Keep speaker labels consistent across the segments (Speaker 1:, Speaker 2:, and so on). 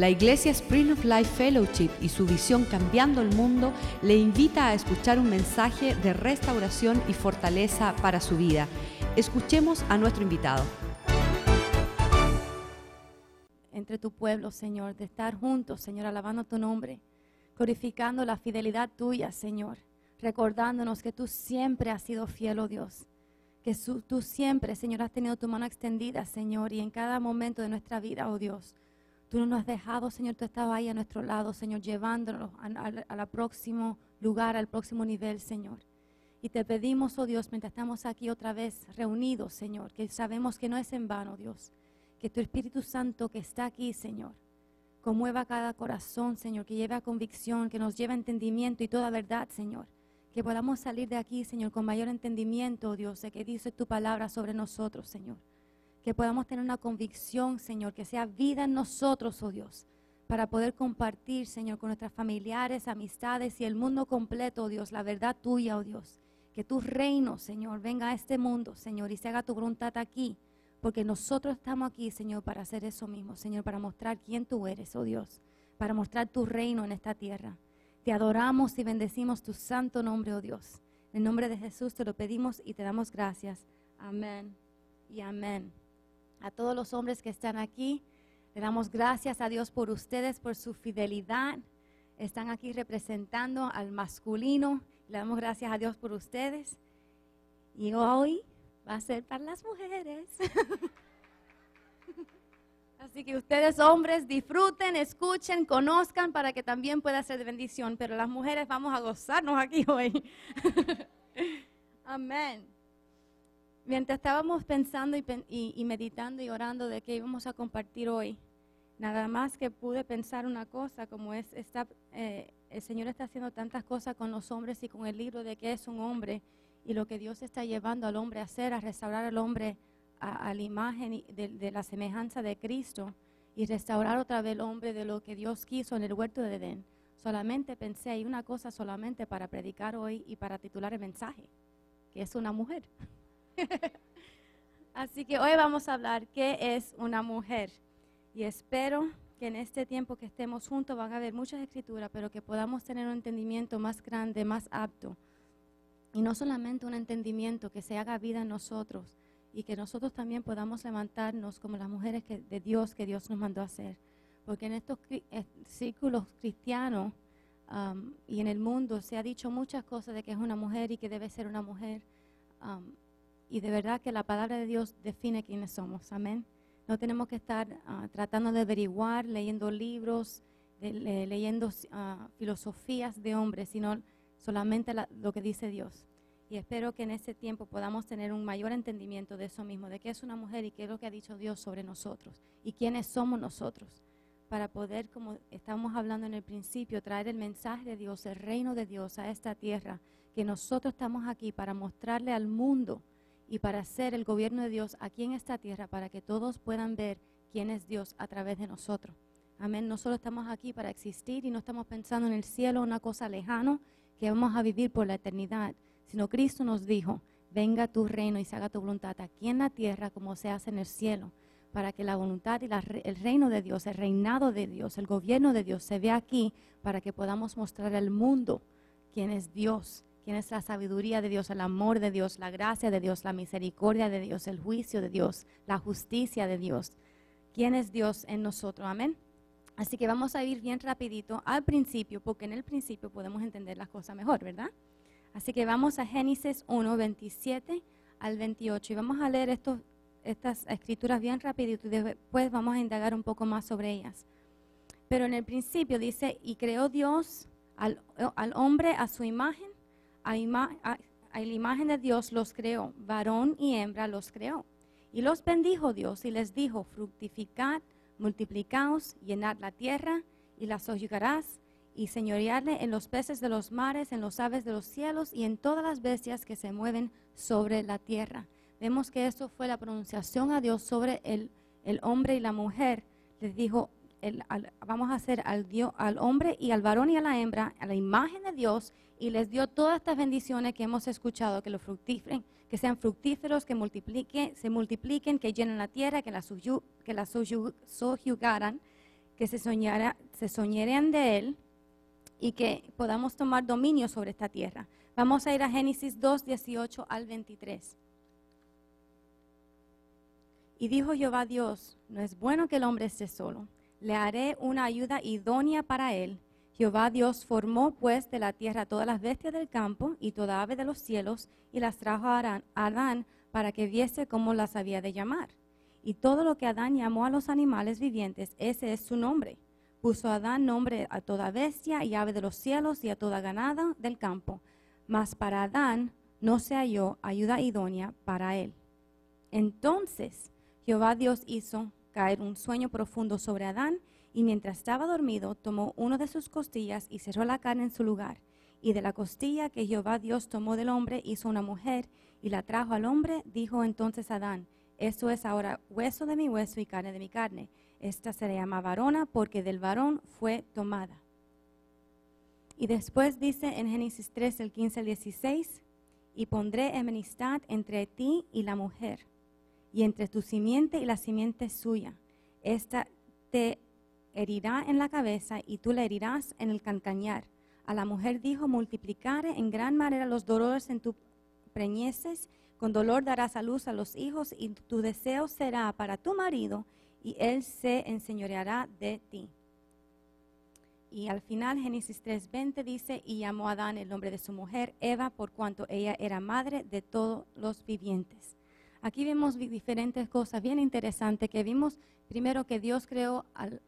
Speaker 1: La Iglesia Spring of Life Fellowship y su visión Cambiando el Mundo le invita a escuchar un mensaje de restauración y fortaleza para su vida. Escuchemos a nuestro invitado.
Speaker 2: Entre tu pueblo, Señor, de estar juntos, Señor, alabando tu nombre, glorificando la fidelidad tuya, Señor, recordándonos que tú siempre has sido fiel, oh Dios que tú siempre, Señor, has tenido tu mano extendida, Señor, y en cada momento de nuestra vida, oh Dios, Tú no nos has dejado, Señor, tú estabas ahí a nuestro lado, Señor, llevándonos al próximo lugar, al próximo nivel, Señor. Y te pedimos, oh Dios, mientras estamos aquí otra vez reunidos, Señor, que sabemos que no es en vano, Dios, que tu Espíritu Santo que está aquí, Señor, conmueva cada corazón, Señor, que lleve a convicción, que nos lleve a entendimiento y toda verdad, Señor. Que podamos salir de aquí, Señor, con mayor entendimiento, oh Dios, de que dice tu palabra sobre nosotros, Señor que podamos tener una convicción, Señor, que sea vida en nosotros, oh Dios, para poder compartir, Señor, con nuestras familiares, amistades y el mundo completo, oh Dios, la verdad tuya, oh Dios. Que tu reino, Señor, venga a este mundo, Señor, y se haga tu voluntad aquí, porque nosotros estamos aquí, Señor, para hacer eso mismo, Señor, para mostrar quién tú eres, oh Dios, para mostrar tu reino en esta tierra. Te adoramos y bendecimos tu santo nombre, oh Dios. En nombre de Jesús te lo pedimos y te damos gracias. Amén y amén a todos los hombres que están aquí. Le damos gracias a Dios por ustedes, por su fidelidad. Están aquí representando al masculino. Le damos gracias a Dios por ustedes. Y hoy va a ser para las mujeres. Así que ustedes hombres disfruten, escuchen, conozcan para que también pueda ser de bendición. Pero las mujeres vamos a gozarnos aquí hoy. Amén. Mientras estábamos pensando y, meditando y orando de qué íbamos a compartir hoy, nada más que pude pensar una cosa, como es, está, eh, el Señor está haciendo tantas cosas con los hombres y con el libro de qué es un hombre y lo que Dios está llevando al hombre a hacer, a restaurar al hombre a, la imagen de, de, la semejanza de Cristo y restaurar otra vez el hombre de lo que Dios quiso en el huerto de Edén. Solamente pensé, hay una cosa solamente para predicar hoy y para titular el mensaje, que es una mujer. Así que hoy vamos a hablar qué es una mujer. Y espero que en este tiempo que estemos juntos van a haber muchas escrituras, pero que podamos tener un entendimiento más grande, más apto. Y no solamente un entendimiento que se haga vida en nosotros y que nosotros también podamos levantarnos como las mujeres de Dios que Dios nos mandó a hacer. Porque en estos eh, círculos cristianos um, y en el mundo se ha dicho muchas cosas de que es una mujer y que debe ser una mujer. Um, y de verdad que la palabra de Dios define quiénes somos. Amén. No tenemos que estar ah, tratando de averiguar, leyendo libros, leyendo ah, filosofías de hombres, sino solamente lo que dice Dios. Y espero que en ese tiempo podamos tener un mayor entendimiento de eso mismo, de qué es una mujer y qué es lo que ha dicho Dios sobre nosotros y quiénes somos nosotros, para poder, como estábamos hablando en el principio, traer el mensaje de Dios, el reino de Dios a esta tierra, que nosotros estamos aquí para mostrarle al mundo y para hacer el gobierno de Dios aquí en esta tierra, para que todos puedan ver quién es Dios a través de nosotros. Amén. No solo estamos aquí para existir y no estamos pensando en el cielo, una cosa lejana que vamos a vivir por la eternidad, sino Cristo nos dijo, venga tu reino y se haga tu voluntad aquí en la tierra como se hace en el cielo, para que la voluntad y el reino de Dios, el reinado de Dios, el gobierno de Dios se vea aquí, para que podamos mostrar al mundo quién es Dios quién es la sabiduría de Dios, el amor de Dios, la gracia de Dios, la misericordia de Dios, el juicio de Dios, la justicia de Dios. ¿Quién es Dios en nosotros? Amén. Así que vamos a ir bien rapidito al principio, porque en el principio podemos entender las cosas mejor, ¿verdad? Así que vamos a Génesis 1, 27 al 28 y vamos a leer estos, estas escrituras bien rapidito y después vamos a indagar un poco más sobre ellas. Pero en el principio dice, y creó Dios al, al hombre a su imagen a, la imagen de Dios los creó, varón y hembra los creó. Y los bendijo Dios y les dijo, fructificad, multiplicaos, llenad la tierra y la soyugarás y señorearle en los peces de los mares, en los aves de los cielos y en todas las bestias que se mueven sobre la tierra. Vemos que esto fue la pronunciación a Dios sobre el, el hombre y la mujer. Les dijo, vamos a hacer al, hombre y al varón y a la hembra a la imagen de Dios y les dio todas estas bendiciones que hemos escuchado, que, lo fructíferen, que sean fructíferos, que multipliquen, se multipliquen, que llenen la tierra, que la, que la sojugaran, que se, se soñaran de Él y que podamos tomar dominio sobre esta tierra. Vamos a ir a Génesis 2, 18 al 23. Y dijo Jehová Dios, no es bueno que el hombre esté solo, le haré una ayuda idónea para él. Jehová Dios formó pues de la tierra todas las bestias del campo y toda ave de los cielos y las trajo a Adán para que viese cómo las había de llamar. Y todo lo que Adán llamó a los animales vivientes, ese es su nombre. Puso Adán nombre a toda bestia y ave de los cielos y a toda ganada del campo. Mas para Adán no se halló ayuda idónea para él. Entonces Jehová Dios hizo caer un sueño profundo sobre Adán y mientras estaba dormido tomó uno de sus costillas y cerró la carne en su lugar. Y de la costilla que Jehová Dios tomó del hombre hizo una mujer y la trajo al hombre, dijo entonces Adán, esto es ahora hueso de mi hueso y carne de mi carne. Esta se le llama varona porque del varón fue tomada. Y después dice en Génesis 3, el 15 al 16, y pondré enemistad entre ti y la mujer, y entre tu simiente y la simiente suya. Esta te herirá en la cabeza y tú le herirás en el cancañar. A la mujer dijo, multiplicaré en gran manera los dolores en tu preñeces, con dolor darás a luz a los hijos y tu deseo será para tu marido y él se enseñoreará de ti. Y al final Génesis 3:20 dice, y llamó a Adán el nombre de su mujer, Eva, por cuanto ella era madre de todos los vivientes. Aquí vemos diferentes cosas bien interesantes que vimos primero que Dios creó al,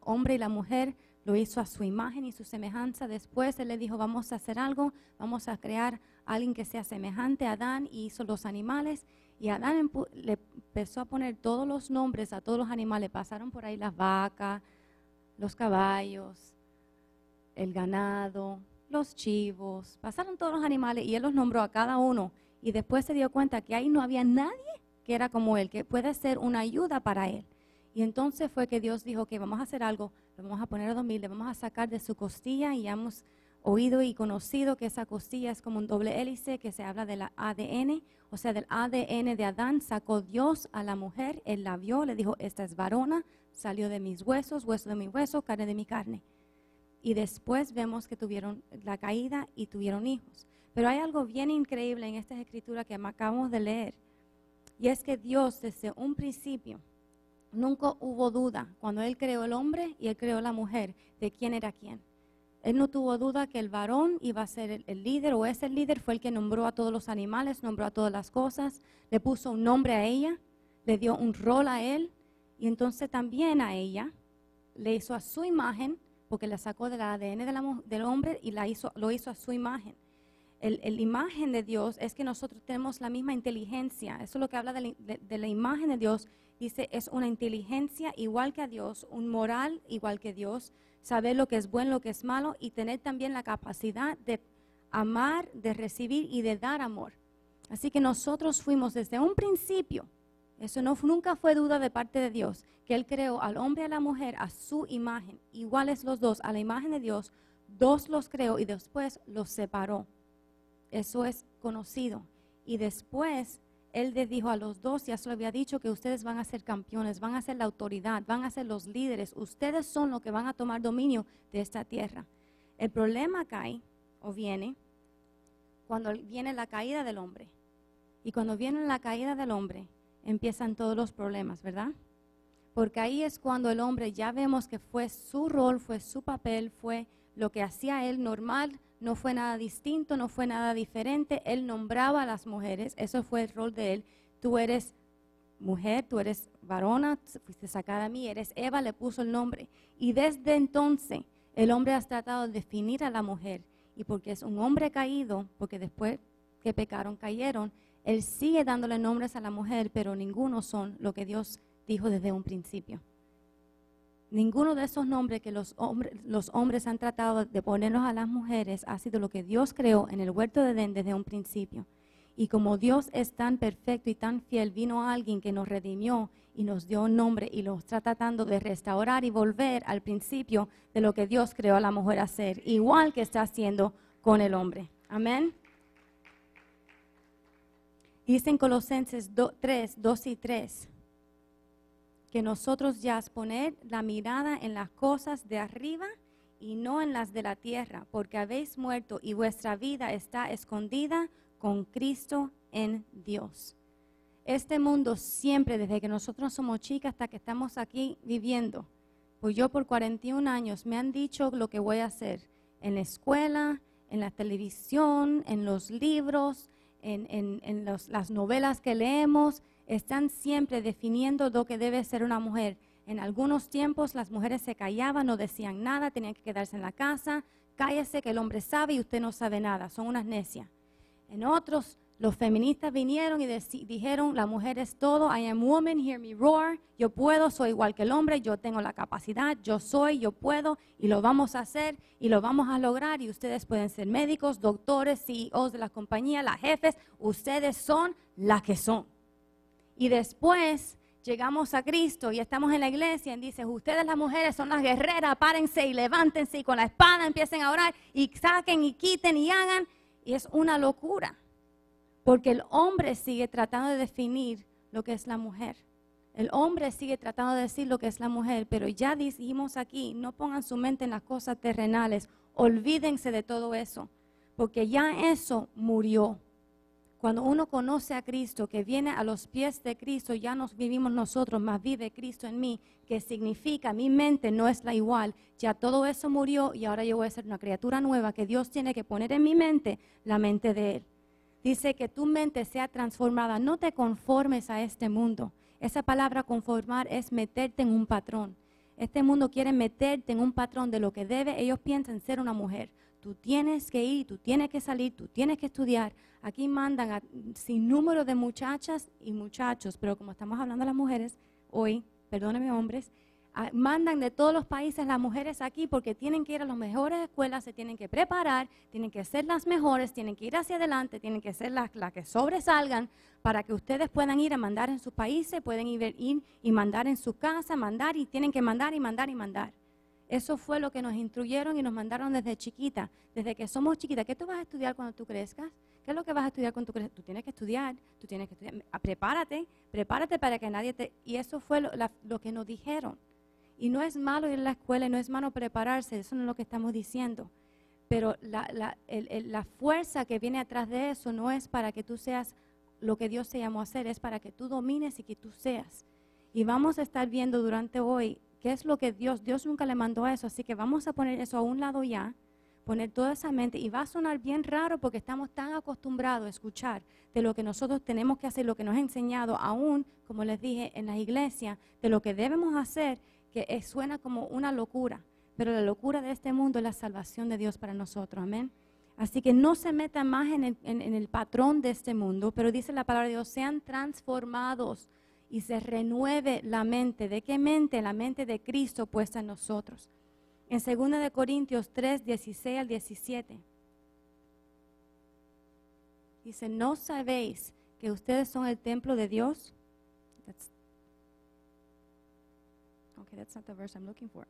Speaker 2: hombre y la mujer, lo hizo a su imagen y su semejanza. Después Él le dijo, vamos a hacer algo, vamos a crear a alguien que sea semejante a Adán y hizo los animales. Y Adán le empezó a poner todos los nombres a todos los animales. Pasaron por ahí las vacas, los caballos, el ganado, los chivos, pasaron todos los animales y Él los nombró a cada uno y después se dio cuenta que ahí no había nadie que era como él, que puede ser una ayuda para él. Y entonces fue que Dios dijo que vamos a hacer algo, lo vamos a poner a dormir, le vamos a sacar de su costilla y hemos oído y conocido que esa costilla es como un doble hélice que se habla del ADN, o sea, del ADN de Adán sacó Dios a la mujer, él la vio, le dijo, esta es varona, salió de mis huesos, hueso de mi hueso, carne de mi carne. Y después vemos que tuvieron la caída y tuvieron hijos. Pero hay algo bien increíble en esta escritura que acabamos de leer. Y es que Dios desde un principio nunca hubo duda cuando Él creó el hombre y Él creó la mujer de quién era quién. Él no tuvo duda que el varón iba a ser el, líder o es el líder, fue el que nombró a todos los animales, nombró a todas las cosas, le puso un nombre a ella, le dio un rol a él y entonces también a ella le hizo a su imagen, porque la sacó del ADN del hombre y la hizo, lo hizo a su imagen el, imagen de Dios es que nosotros tenemos la misma inteligencia. Eso es lo que habla de la, imagen de Dios. Dice, es una inteligencia igual que a Dios, un moral igual que Dios, saber lo que es bueno, lo que es malo y tener también la capacidad de amar, de recibir y de dar amor. Así que nosotros fuimos desde un principio, eso no, nunca fue duda de parte de Dios, que Él creó al hombre y a la mujer a su imagen, iguales los dos, a la imagen de Dios, dos los creó y después los separó. Eso es conocido. Y después él les dijo a los dos, ya se lo había dicho, que ustedes van a ser campeones, van a ser la autoridad, van a ser los líderes. Ustedes son los que van a tomar dominio de esta tierra. El problema cae o viene cuando viene la caída del hombre. Y cuando viene la caída del hombre, empiezan todos los problemas, ¿verdad? Porque ahí es cuando el hombre ya vemos que fue su rol, fue su papel, fue lo que hacía él normal, no fue nada distinto, no fue nada diferente. Él nombraba a las mujeres, eso fue el rol de él. Tú eres mujer, tú eres varona, fuiste sacada a mí, eres Eva, le puso el nombre. Y desde entonces el hombre ha tratado de definir a la mujer. Y porque es un hombre caído, porque después que pecaron cayeron, él sigue dándole nombres a la mujer, pero ninguno son lo que Dios dijo desde un principio. Ninguno de esos nombres que los hombres, los hombres han tratado de ponernos a las mujeres ha sido lo que Dios creó en el huerto de Edén desde un principio. Y como Dios es tan perfecto y tan fiel, vino alguien que nos redimió y nos dio un nombre y lo está tratando de restaurar y volver al principio de lo que Dios creó a la mujer a hacer, igual que está haciendo con el hombre. Amén. Dice en Colosenses 3, 2 y 3 que nosotros ya poner la mirada en las cosas de arriba y no en las de la tierra, porque habéis muerto y vuestra vida está escondida con Cristo en Dios. Este mundo siempre, desde que nosotros somos chicas hasta que estamos aquí viviendo, pues yo por 41 años me han dicho lo que voy a hacer en la escuela, en la televisión, en los libros, en, las novelas que leemos, están siempre definiendo lo que debe ser una mujer. En algunos tiempos las mujeres se callaban, no decían nada, tenían que quedarse en la casa. Cállese que el hombre sabe y usted no sabe nada, son unas necias. En otros los feministas vinieron y dijeron, la mujer es todo, I am woman, hear me roar, yo puedo, soy igual que el hombre, yo tengo la capacidad, yo soy, yo puedo, y lo vamos a hacer y lo vamos a lograr, y ustedes pueden ser médicos, doctores, CEOs de la compañía, las jefes, ustedes son las que son. Y después llegamos a Cristo y estamos en la iglesia y dice, ustedes las mujeres son las guerreras, párense y levántense y con la espada empiecen a orar y saquen y quiten y hagan, y es una locura. Porque el hombre sigue tratando de definir lo que es la mujer. El hombre sigue tratando de decir lo que es la mujer, pero ya dijimos aquí, no pongan su mente en las cosas terrenales, olvídense de todo eso, porque ya eso murió. Cuando uno conoce a Cristo, que viene a los pies de Cristo, ya nos vivimos nosotros, más vive Cristo en mí, que significa mi mente no es la igual. Ya todo eso murió y ahora yo voy a ser una criatura nueva que Dios tiene que poner en mi mente, la mente de Él. Dice que tu mente sea transformada. No te conformes a este mundo. Esa palabra conformar es meterte en un patrón. Este mundo quiere meterte en un patrón de lo que debe. Ellos piensan ser una mujer. Tú tienes que ir, tú tienes que salir, tú tienes que estudiar. Aquí mandan a, sin número de muchachas y muchachos, pero como estamos hablando de las mujeres hoy, perdónenme hombres, Ah, mandan de todos los países las mujeres aquí porque tienen que ir a las mejores escuelas, se tienen que preparar, tienen que ser las mejores, tienen que ir hacia adelante, tienen que ser las, que sobresalgan para que ustedes puedan ir a mandar en sus países, pueden ir, ir y mandar en su casa, mandar y tienen que mandar y mandar y mandar. Eso fue lo que nos instruyeron y nos mandaron desde chiquita, desde que somos chiquitas. ¿Qué tú vas a estudiar cuando tú crezcas? ¿Qué es lo que vas a estudiar cuando tú crezcas? Tú tienes que estudiar, tú tienes que estudiar. Prepárate, prepárate para que nadie te... Y eso fue lo que nos dijeron. Y no es malo ir a la escuela, y no es malo prepararse, eso no es lo que estamos diciendo. Pero la, fuerza que viene atrás de eso no es para que tú seas lo que Dios te llamó a hacer, es para que tú domines y que tú seas. Y vamos a estar viendo durante hoy qué es lo que Dios, Dios nunca le mandó a eso, así que vamos a poner eso a un lado ya, poner toda esa mente, y va a sonar bien raro porque estamos tan acostumbrados a escuchar de lo que nosotros tenemos que hacer, lo que nos ha enseñado aún, como les dije, en la iglesia, de lo que debemos hacer, que suena como una locura, pero la locura de este mundo es la salvación de Dios para nosotros, amén. Así que no se metan más en el, en el patrón de este mundo, pero dice la palabra de Dios, sean transformados y se renueve la mente. ¿De qué mente? La mente de Cristo puesta en nosotros. En 2 de Corintios 3, 16 al 17. Dice, ¿no sabéis que ustedes son el templo de Dios? Okay, that's not the verse I'm looking for.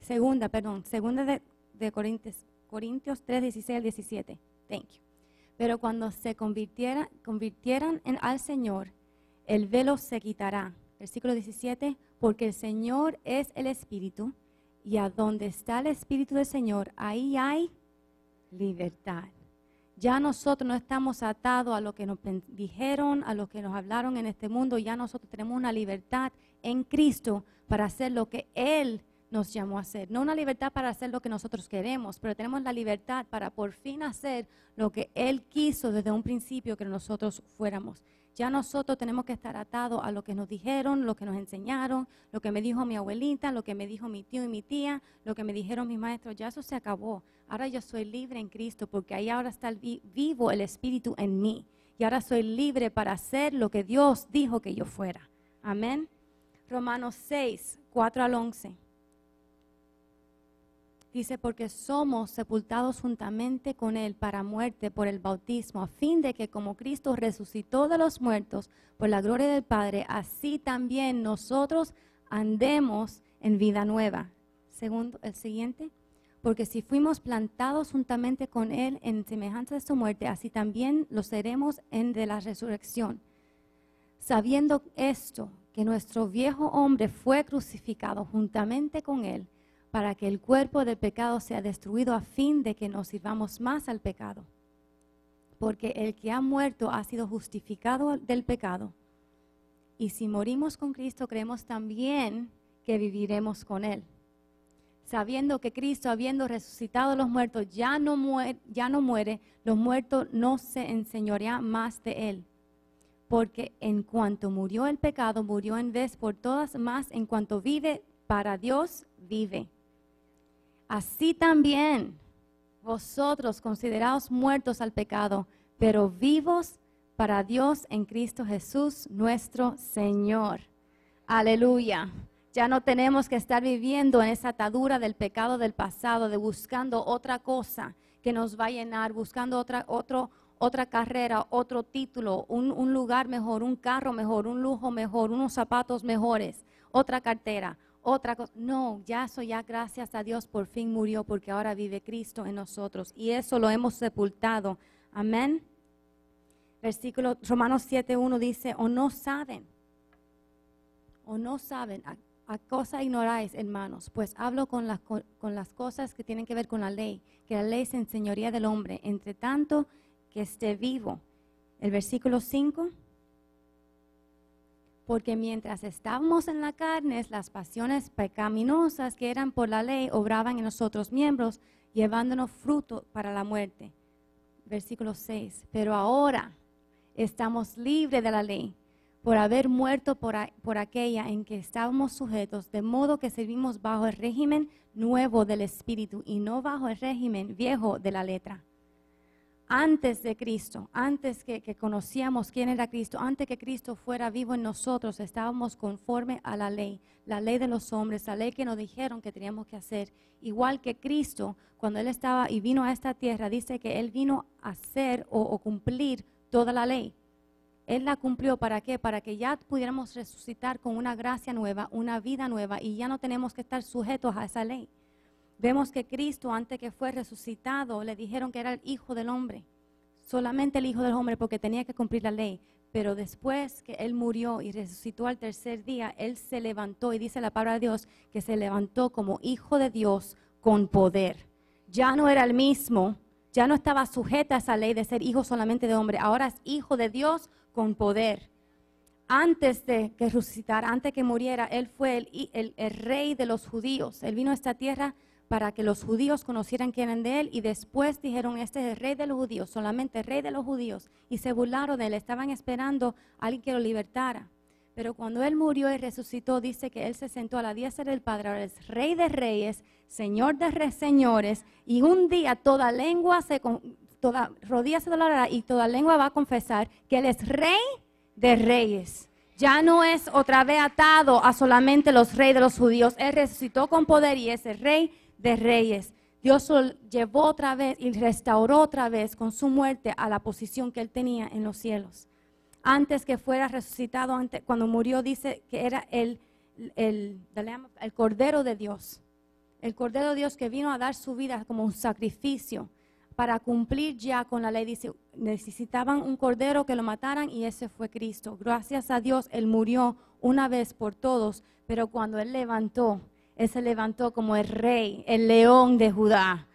Speaker 2: Segunda, perdón, segunda de, de Corintios, Corintios 3, 16 al 17. Thank you. Pero cuando se convirtiera, convirtieran en, al Señor, el velo se quitará. Versículo 17, porque el Señor es el Espíritu, y a donde está el Espíritu del Señor, ahí hay libertad. Ya nosotros no estamos atados a lo que nos dijeron, a lo que nos hablaron en este mundo. Ya nosotros tenemos una libertad en Cristo para hacer lo que Él nos llamó a hacer. No una libertad para hacer lo que nosotros queremos, pero tenemos la libertad para por fin hacer lo que Él quiso desde un principio que nosotros fuéramos. Ya nosotros tenemos que estar atados a lo que nos dijeron, lo que nos enseñaron, lo que me dijo mi abuelita, lo que me dijo mi tío y mi tía, lo que me dijeron mis maestros. Ya eso se acabó. Ahora yo soy libre en Cristo porque ahí ahora está vivo el Espíritu en mí. Y ahora soy libre para hacer lo que Dios dijo que yo fuera. Amén. Romanos 6, 4 al 11. Dice, porque somos sepultados juntamente con Él para muerte por el bautismo, a fin de que como Cristo resucitó de los muertos por la gloria del Padre, así también nosotros andemos en vida nueva. Segundo, el siguiente. Porque si fuimos plantados juntamente con Él en semejanza de su muerte, así también lo seremos en de la resurrección sabiendo esto, que nuestro viejo hombre fue crucificado juntamente con él, para que el cuerpo del pecado sea destruido a fin de que nos sirvamos más al pecado. Porque el que ha muerto ha sido justificado del pecado. Y si morimos con Cristo, creemos también que viviremos con Él. Sabiendo que Cristo, habiendo resucitado a los muertos, ya no, muere, ya no muere, los muertos no se enseñorea más de Él. Porque en cuanto murió el pecado, murió en vez por todas, más en cuanto vive para Dios, vive. Así también vosotros considerados muertos al pecado, pero vivos para Dios en Cristo Jesús, nuestro Señor. Aleluya. Ya no tenemos que estar viviendo en esa atadura del pecado del pasado, de buscando otra cosa que nos va a llenar, buscando otra, otro, otra carrera, otro título, un, un lugar mejor, un carro mejor, un lujo mejor, unos zapatos mejores, otra cartera, otra cosa. No, ya eso ya gracias a Dios por fin murió porque ahora vive Cristo en nosotros y eso lo hemos sepultado. Amén. Versículo Romanos 7.1 dice, o no saben, o no saben, a cosa ignoráis, hermanos, pues hablo con las, con, las cosas que tienen que ver con la ley, que la ley se enseñoría del hombre, entre tanto que esté vivo. El versículo 5. Porque mientras estábamos en la carne, las pasiones pecaminosas que eran por la ley obraban en nosotros miembros, llevándonos fruto para la muerte. Versículo 6. Pero ahora estamos libres de la ley por haber muerto por, por, aquella en que estábamos sujetos, de modo que servimos bajo el régimen nuevo del Espíritu y no bajo el régimen viejo de la letra. Antes de Cristo, antes que, que conocíamos quién era Cristo, antes que Cristo fuera vivo en nosotros, estábamos conforme a la ley, la ley de los hombres, la ley que nos dijeron que teníamos que hacer. Igual que Cristo, cuando Él estaba y vino a esta tierra, dice que Él vino a hacer o, o cumplir toda la ley él la cumplió para qué? Para que ya pudiéramos resucitar con una gracia nueva, una vida nueva y ya no tenemos que estar sujetos a esa ley. Vemos que Cristo, antes que fue resucitado, le dijeron que era el Hijo del Hombre, solamente el Hijo del Hombre porque tenía que cumplir la ley. Pero después que Él murió y resucitó al tercer día, Él se levantó y dice la palabra de Dios que se levantó como Hijo de Dios con poder. Ya no era el mismo, ya no estaba sujeta a esa ley de ser hijo solamente de hombre, ahora es hijo de Dios con poder. Antes de que resucitara, antes que muriera, Él fue el, el, rey de los judíos. Él vino a esta tierra para que los judíos conocieran quién eran de Él y después dijeron, este es el rey de los judíos, solamente rey de los judíos. Y se burlaron de Él, estaban esperando a alguien que lo libertara. Pero cuando Él murió y resucitó, dice que Él se sentó a la diestra del Padre, ahora es rey de reyes, señor de reyes, señores, y un día toda lengua se, toda rodilla se y toda lengua va a confesar que Él es rey de reyes. Ya no es otra vez atado a solamente los reyes de los judíos. Él resucitó con poder y es el rey de reyes. Dios lo llevó otra vez y restauró otra vez con su muerte a la posición que él tenía en los cielos. Antes que fuera resucitado, antes, cuando murió, dice que era el, el, el Cordero de Dios. El Cordero de Dios que vino a dar su vida como un sacrificio para cumplir ya con la ley. Dice, necesitaban un cordero que lo mataran y ese fue Cristo. Gracias a Dios, Él murió una vez por todos, pero cuando Él levantó, Él se levantó como el rey, el león de Judá.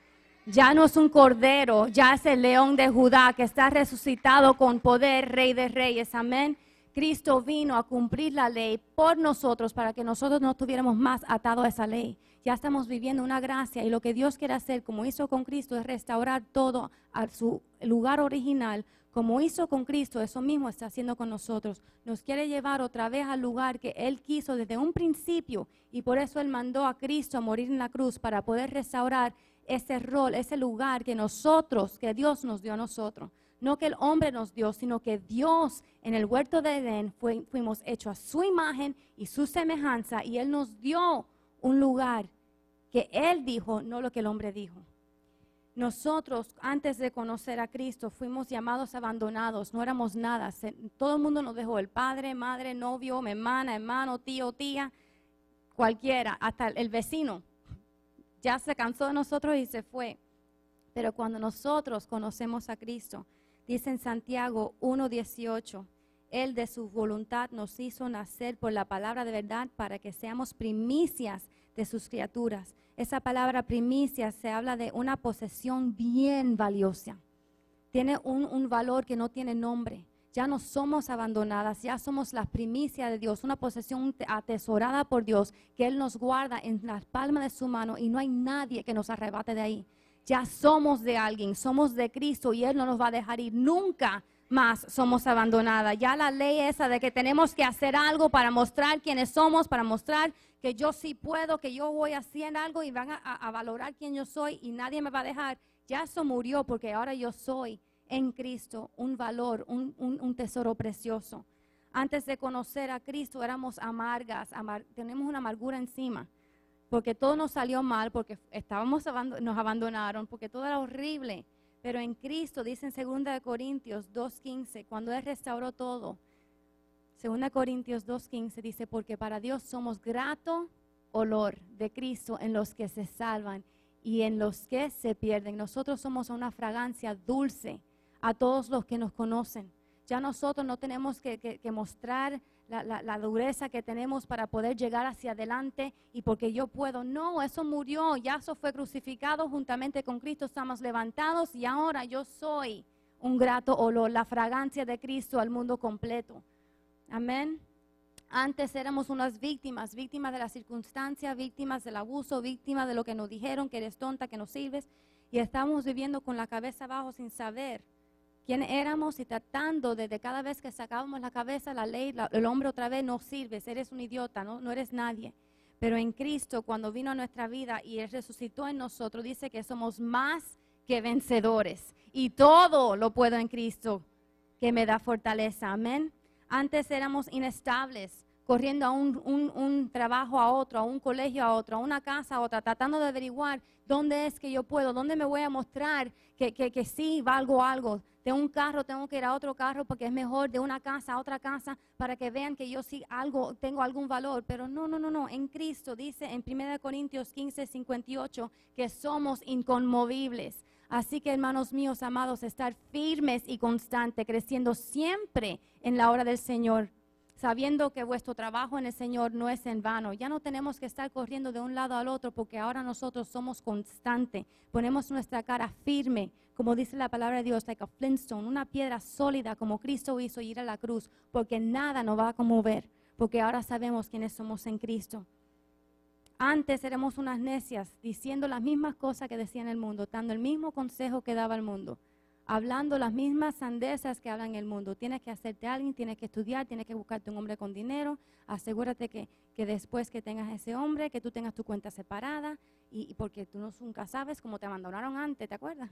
Speaker 2: Ya no es un cordero, ya es el león de Judá que está resucitado con poder, rey de reyes. Amén. Cristo vino a cumplir la ley por nosotros para que nosotros no estuviéramos más atados a esa ley ya estamos viviendo una gracia y lo que Dios quiere hacer, como hizo con Cristo, es restaurar todo a su lugar original. Como hizo con Cristo, eso mismo está haciendo con nosotros. Nos quiere llevar otra vez al lugar que Él quiso desde un principio y por eso Él mandó a Cristo a morir en la cruz para poder restaurar ese rol, ese lugar que nosotros, que Dios nos dio a nosotros. No que el hombre nos dio, sino que Dios en el huerto de Edén fuimos hechos a su imagen y su semejanza y Él nos dio un lugar que Él dijo, no lo que el hombre dijo. Nosotros, antes de conocer a Cristo, fuimos llamados abandonados, no éramos nada. todo el mundo nos dejó, el padre, madre, novio, hermana, hermano, tío, tía, cualquiera, hasta el vecino. Ya se cansó de nosotros y se fue. Pero cuando nosotros conocemos a Cristo, dice en Santiago 1.18, Él de su voluntad nos hizo nacer por la palabra de verdad para que seamos primicias de sus criaturas. Esa palabra primicia se habla de una posesión bien valiosa. Tiene un, un valor que no tiene nombre. Ya no somos abandonadas, ya somos la primicia de Dios, una posesión atesorada por Dios, que Él nos guarda en las palmas de su mano y no hay nadie que nos arrebate de ahí. Ya somos de alguien, somos de Cristo y Él no nos va a dejar ir nunca más somos abandonadas. Ya la ley esa de que tenemos que hacer algo para mostrar quiénes somos, para mostrar que yo sí puedo, que yo voy hacer algo y van a, valorar quién yo soy y nadie me va a dejar. Ya eso murió porque ahora yo soy en Cristo un valor, un, tesoro precioso. Antes de conocer a Cristo éramos amargas, tenemos una amargura encima, porque todo nos salió mal, porque estábamos nos abandonaron, porque todo era horrible. Pero en Cristo, dice en 2 Corintios 2.15, cuando Él restauró todo, 2 Corintios 2.15 dice, porque para Dios somos grato olor de Cristo en los que se salvan y en los que se pierden. Nosotros somos una fragancia dulce a todos los que nos conocen. Ya nosotros no tenemos que, mostrar la, dureza que tenemos para poder llegar hacia adelante y porque yo puedo. No, eso murió, ya eso fue crucificado juntamente con Cristo, estamos levantados y ahora yo soy un grato olor, la fragancia de Cristo al mundo completo. Amén. Antes éramos unas víctimas, víctimas de la circunstancia, víctimas del abuso, víctimas de lo que nos dijeron, que eres tonta, que no sirves, y estamos viviendo con la cabeza abajo sin saber quién éramos y tratando desde cada vez que sacábamos la cabeza, la ley, el hombre otra vez no sirves, eres un idiota, ¿no? no eres nadie. Pero en Cristo, cuando vino a nuestra vida y Él resucitó en nosotros, dice que somos más que vencedores. Y todo lo puedo en Cristo, que me da fortaleza. Amén. Antes éramos inestables, corriendo a un, un, trabajo a otro, a un colegio a otro, a una casa a otra, tratando de averiguar dónde es que yo puedo, dónde me voy a mostrar que, que, que sí valgo algo de un carro tengo que ir a otro carro porque es mejor de una casa a otra casa para que vean que yo sí algo tengo algún valor, pero no, no, no, no, en Cristo dice en 1 Corintios 15, 58 que somos inconmovibles. Así que hermanos míos amados, estar firmes y constantes, creciendo siempre en la hora del Señor sabiendo que vuestro trabajo en el Señor no es en vano. Ya no tenemos que estar corriendo de un lado al otro porque ahora nosotros somos constantes. Ponemos nuestra cara firme, como dice la palabra de Dios, like a flintstone, una piedra sólida como Cristo hizo ir a la cruz, porque nada nos va a conmover, porque ahora sabemos quiénes somos en Cristo. Antes éramos unas necias diciendo las mismas cosas que decía en el mundo, dando el mismo consejo que daba el mundo hablando las mismas sandezas que hablan el mundo. Tienes que hacerte alguien, tienes que estudiar, tienes que buscarte un hombre con dinero. Asegúrate que, después que tengas ese hombre, que tú tengas tu cuenta separada, y, porque tú nunca sabes cómo te abandonaron antes, ¿te acuerdas?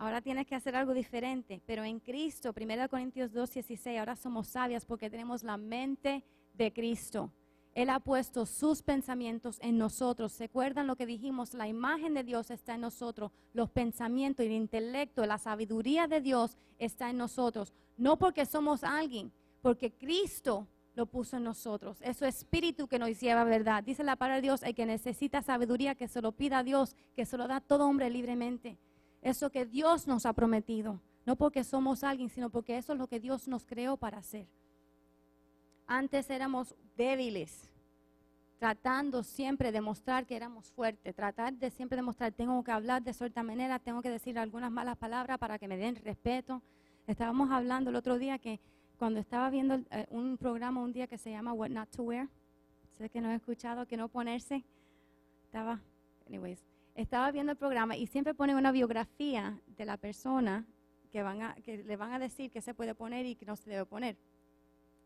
Speaker 2: Ahora tienes que hacer algo diferente, pero en Cristo, 1 Corintios 2, 16, ahora somos sabias porque tenemos la mente de Cristo. Él ha puesto sus pensamientos en nosotros. ¿Se acuerdan lo que dijimos? La imagen de Dios está en nosotros. Los pensamientos, el intelecto, la sabiduría de Dios está en nosotros. No porque somos alguien, porque Cristo lo puso en nosotros. Es su espíritu que nos lleva verdad. Dice la palabra de Dios, el que necesita sabiduría, que se lo pida a Dios, que se lo da a todo hombre libremente. Eso que Dios nos ha prometido. No porque somos alguien, sino porque eso es lo que Dios nos creó para hacer. Antes éramos débiles, tratando siempre de mostrar que éramos fuertes, tratar de siempre demostrar, tengo que hablar de cierta manera, tengo que decir algunas malas palabras para que me den respeto. Estábamos hablando el otro día que cuando estaba viendo eh, un programa un día que se llama What Not to Wear, sé que no he escuchado, que no ponerse, estaba, anyways, estaba viendo el programa y siempre ponen una biografía de la persona que, van a, que le van a decir qué se puede poner y qué no se debe poner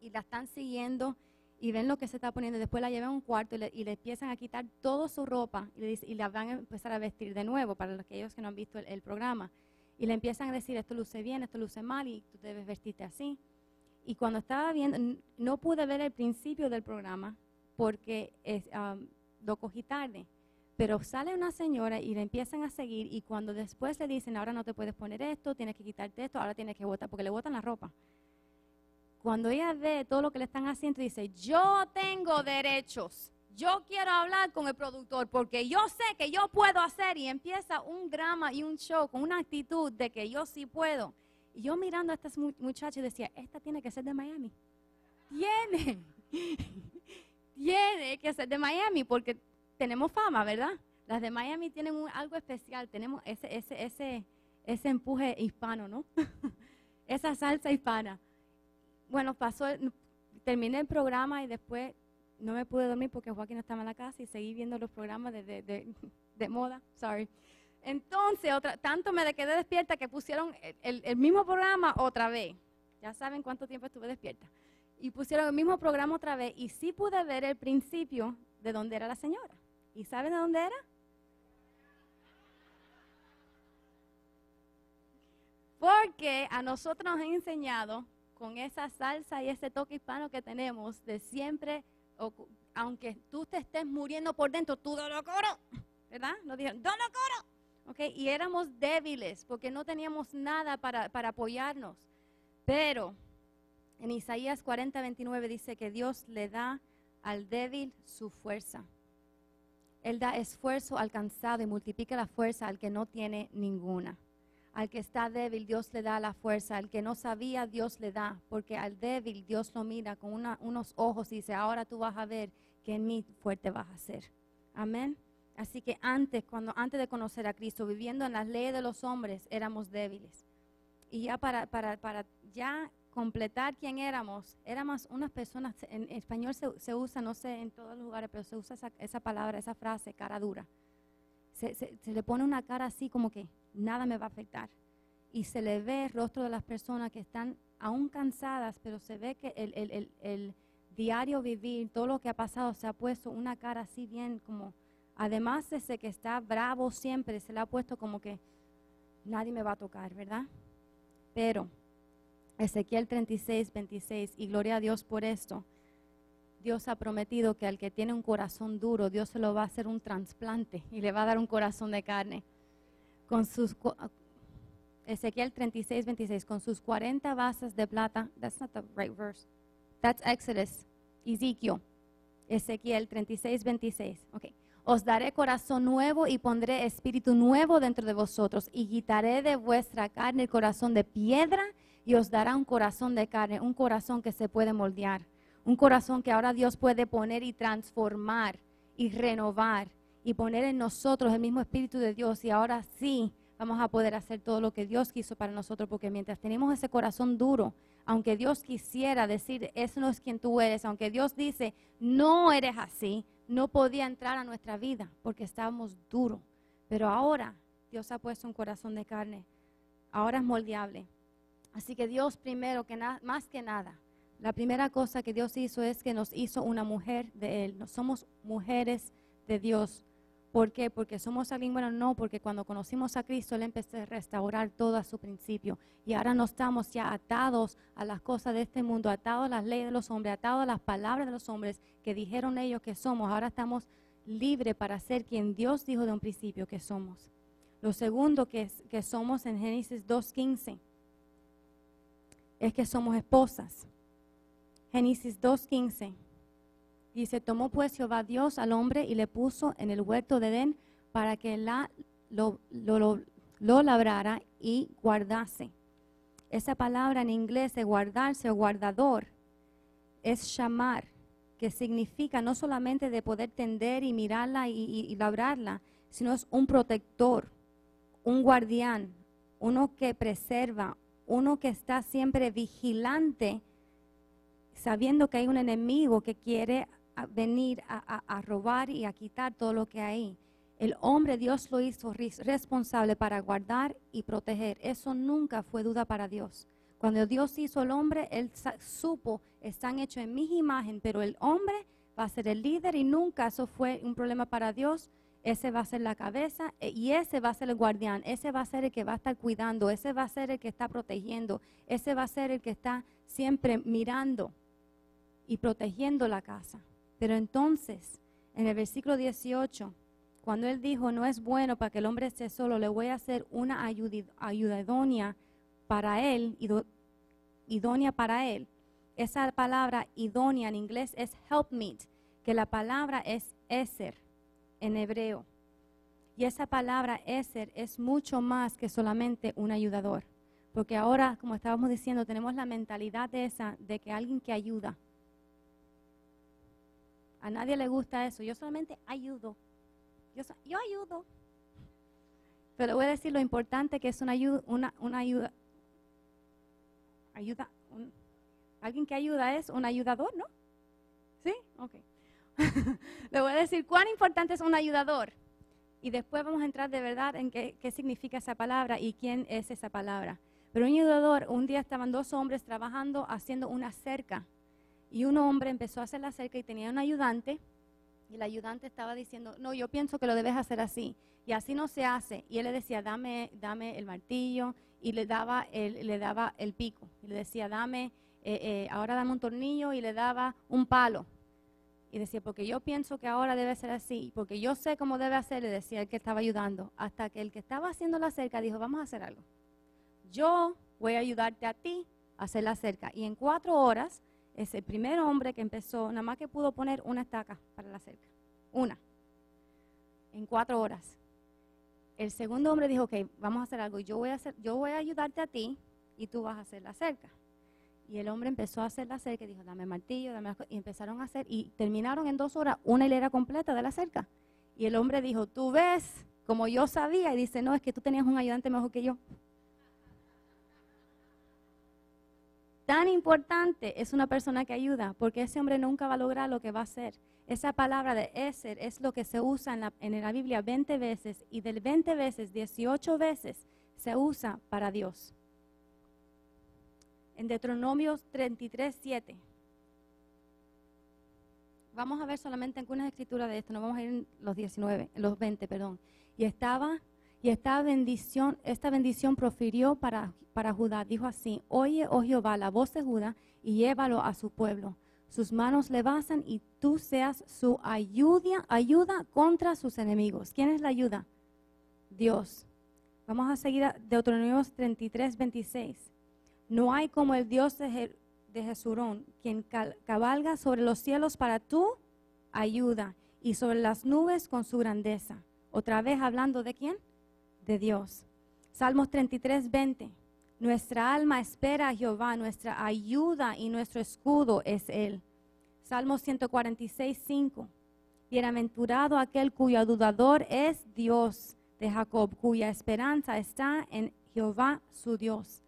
Speaker 2: y la están siguiendo y ven lo que se está poniendo. Después la llevan a un cuarto y le, empiezan a quitar toda su ropa y, la van a empezar a vestir de nuevo para aquellos que no han visto el, programa. Y le empiezan a decir, esto luce bien, esto luce mal y tú debes vestirte así. Y cuando estaba viendo, no pude ver el principio del programa porque lo cogí tarde. Pero sale una señora y le empiezan a seguir y cuando después le dicen, ahora no te puedes poner esto, tienes que quitarte esto, ahora tienes que votar, porque le botan la ropa cuando ella ve todo lo que le están haciendo, dice, yo tengo derechos, yo quiero hablar con el productor porque yo sé que yo puedo hacer y empieza un drama y un show con una actitud de que yo sí puedo. Y yo mirando a estas muchachas decía, esta tiene que ser de Miami. Tiene. tiene que ser de Miami porque tenemos fama, ¿verdad? Las de Miami tienen algo especial, tenemos ese, ese, ese, ese empuje hispano, ¿no? Esa salsa hispana. Bueno, pasó, terminé el programa y después no me pude dormir porque Joaquín estaba en la casa y seguí viendo los programas de, de, de, moda, sorry. Entonces, otra, tanto me quedé despierta que pusieron el, el, mismo programa otra vez. Ya saben cuánto tiempo estuve despierta. Y pusieron el mismo programa otra vez y sí pude ver el principio de dónde era la señora. ¿Y saben de dónde era? Porque a nosotros nos han enseñado con esa salsa y ese toque hispano que tenemos de siempre, aunque tú te estés muriendo por dentro, tú lo coro, ¿verdad? Nos dijeron, lo coro. Okay, y éramos débiles porque no teníamos nada para, para apoyarnos. Pero en Isaías 40, 29 dice que Dios le da al débil su fuerza. Él da esfuerzo alcanzado y multiplica la fuerza al que no tiene ninguna. Al que está débil, Dios le da la fuerza. Al que no sabía, Dios le da. Porque al débil, Dios lo mira con unos ojos y dice, ahora tú vas a ver que en mí fuerte vas a ser. Amén. Así que antes, cuando, antes de conocer a Cristo, viviendo en las leyes de los hombres, éramos débiles. Y ya para, para, para ya completar quién éramos, éramos unas personas, en, español se, usa, no sé en todos los lugares, pero se usa esa, palabra, esa frase, cara dura. Se, se, le pone una cara así como que nada me va a afectar. Y se le ve el rostro de las personas que están aún cansadas, pero se ve que el, el, el, diario vivir, todo lo que ha pasado, se ha puesto una cara así bien como, además de ese que está bravo siempre, se le ha puesto como que nadie me va a tocar, ¿verdad? Pero Ezequiel 36, 26, y gloria a Dios por esto. Dios ha prometido que al que tiene un corazón duro, Dios se lo va a hacer un trasplante y le va a dar un corazón de carne con sus Ezequiel 36, 26, con sus 40 basas de plata. That's not the right verse. That's Exodus. Ezekiel. Ezequiel 36, 26. Okay. Os daré corazón nuevo y pondré espíritu nuevo dentro de vosotros y quitaré de vuestra carne el corazón de piedra y os dará un corazón de carne, un corazón que se puede moldear, un corazón que ahora Dios puede poner y transformar y renovar y poner en nosotros el mismo Espíritu de Dios y ahora sí vamos a poder hacer todo lo que Dios quiso para nosotros, porque mientras tenemos ese corazón duro, aunque Dios quisiera decir, eso no es quien tú eres, aunque Dios dice, no eres así, no podía entrar a nuestra vida porque estábamos duros. Pero ahora Dios ha puesto un corazón de carne, ahora es moldeable. Así que Dios primero, que más que nada, la primera cosa que Dios hizo es que nos hizo una mujer de Él. No somos mujeres de Dios. ¿Por qué? Porque somos alguien bueno, no, porque cuando conocimos a Cristo, Él empezó a restaurar todo a su principio. Y ahora no estamos ya atados a las cosas de este mundo, atados a las leyes de los hombres, atados a las palabras de los hombres que dijeron ellos que somos. Ahora estamos libres para ser quien Dios dijo de un principio que somos. Lo segundo que, que somos en Génesis 2.15 es que somos esposas. Génesis 2.15 Dice, tomó pues Jehová Dios al hombre y le puso en el huerto de Edén para que la, lo, lo, labrara y guardase. Esa palabra en inglés de guardarse o guardador es llamar, que significa no solamente de poder tender y mirarla y, y labrarla, sino es un protector, un guardián, uno que preserva, uno que está siempre vigilante, sabiendo que hay un enemigo que quiere venir a, robar y a quitar todo lo que hay. El hombre Dios lo hizo responsable para guardar y proteger. Eso nunca fue duda para Dios. Cuando Dios hizo al hombre, Él supo, están hechos en mi imagen, pero el hombre va a ser el líder y nunca eso fue un problema para Dios. Ese va a ser la cabeza e, y ese va a ser el guardián, ese va a ser el que va a estar cuidando, ese va a ser el que está protegiendo, ese va a ser el que está siempre mirando y protegiendo la casa. Pero entonces, en el versículo 18, cuando él dijo, no es bueno para que el hombre esté solo, le voy a hacer una ayuda, para él, idónea para él. Esa palabra idónea en inglés es helpmeet, que la palabra es eser en hebreo. Y esa palabra eser es mucho más que solamente un ayudador. Porque ahora, como estábamos diciendo, tenemos la mentalidad de esa, de que alguien que ayuda. A nadie le gusta eso. Yo solamente ayudo. Yo, yo ayudo. Pero voy a decir lo importante que es una ayuda, una, una ayuda, ayuda, alguien que ayuda es un ayudador, ¿no? ¿Sí? Ok. Le voy a decir cuán importante es un ayudador. Y después vamos a entrar de verdad en qué, significa esa palabra y quién es esa palabra. Pero un ayudador, un día estaban dos hombres trabajando haciendo una cerca. Y un hombre empezó a hacer la cerca y tenía un ayudante. Y el ayudante estaba diciendo, no, yo pienso que lo debes hacer así. Y así no se hace. Y él le decía, dame, dame el martillo. Y le daba el, le daba el pico. Y le decía, dame, eh, eh, ahora dame un tornillo. Y le daba un palo. Y decía, porque yo pienso que ahora debe ser así. Porque yo sé cómo debe hacer. Le decía el que estaba ayudando. Hasta que el que estaba haciendo la cerca dijo, vamos a hacer algo. Yo voy a ayudarte a ti a hacer la cerca. Y en cuatro horas, ese primer hombre que empezó, nada más que pudo poner una estaca para la cerca. Una. En cuatro horas el segundo hombre dijo, ok, vamos a hacer algo, yo voy a, hacer, yo voy a ayudarte a ti y tú vas a hacer la cerca. Y el hombre empezó a hacer la cerca y dijo, dame martillo, dame y empezaron a hacer, y terminaron en dos horas una hilera completa de la cerca. Y el hombre dijo, tú ves, como yo sabía, y dice, no, es que tú tenías un ayudante mejor que yo. Tan importante es una persona que ayuda, porque ese hombre nunca va a lograr lo que va a hacer. Esa palabra de Eser es lo que se usa en la, en la Biblia 20 veces y del 20 veces, 18 veces se usa para Dios. En Deuteronomio 33, 7. Vamos a ver solamente algunas escrituras de esto, no vamos a ir en los 19, en los 20, perdón. Y estaba y esta bendición, esta bendición profirió para, para Judá. Dijo así, oye, oh Jehová, la voz de Judá y llévalo a su pueblo sus manos le basan y tú seas su ayuda, ayuda contra sus enemigos. ¿Quién es la ayuda? Dios. Vamos a seguir a Deuteronomio 33, 26. No hay como el Dios de, Jesurón, quien cabalga sobre los cielos para tu ayuda y sobre las nubes con su grandeza. Otra vez hablando de quién? De Dios. Salmos 33, 20. Nuestra alma espera a Jehová, nuestra ayuda y nuestro escudo es Él. Salmo 146, 5. Bienaventurado aquel cuyo ayudador es Dios de Jacob, cuya esperanza está en Jehová su Dios.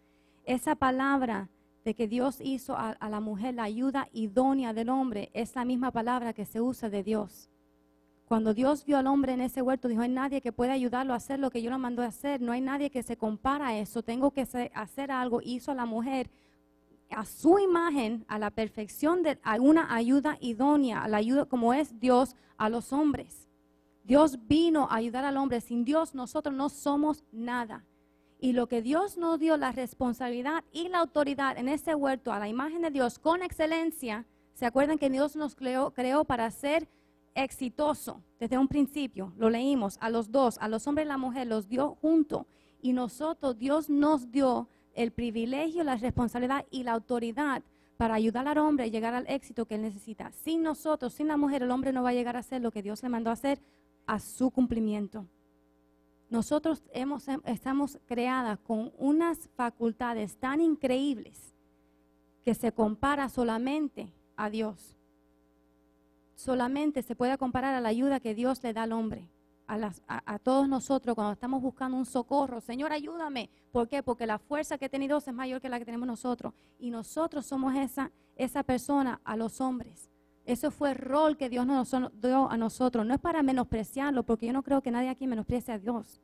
Speaker 2: Esa palabra de que Dios hizo a, la mujer la ayuda idónea del hombre es la misma palabra que se usa de Dios. Cuando Dios vio al hombre en ese huerto, dijo, hay nadie que pueda ayudarlo a hacer lo que yo lo mandó a hacer, no hay nadie que se compara a eso, tengo que hacer algo. Hizo a la mujer a su imagen, a la perfección de una ayuda idónea, a la ayuda como es Dios a los hombres. Dios vino a ayudar al hombre, sin Dios nosotros no somos nada. Y lo que Dios nos dio, la responsabilidad y la autoridad en ese huerto, a la imagen de Dios, con excelencia, ¿se acuerdan que Dios nos creó, creó para ser exitoso desde un principio, lo leímos, a los dos, a los hombres y la mujer, los dio junto. Y nosotros, Dios nos dio el privilegio, la responsabilidad y la autoridad para ayudar al hombre a llegar al éxito que él necesita. Sin nosotros, sin la mujer, el hombre no va a llegar a hacer lo que Dios le mandó a hacer a su cumplimiento. Nosotros hemos, estamos creadas con unas facultades tan increíbles que se compara solamente a Dios solamente se puede comparar a la ayuda que Dios le da al hombre, a, todos nosotros cuando estamos buscando un socorro. Señor, ayúdame. ¿Por qué? Porque la fuerza que tiene Dios es mayor que la que tenemos nosotros. Y nosotros somos esa, esa persona a los hombres. Eso fue el rol que Dios nos dio a nosotros. No es para menospreciarlo, porque yo no creo que nadie aquí menosprecie a Dios.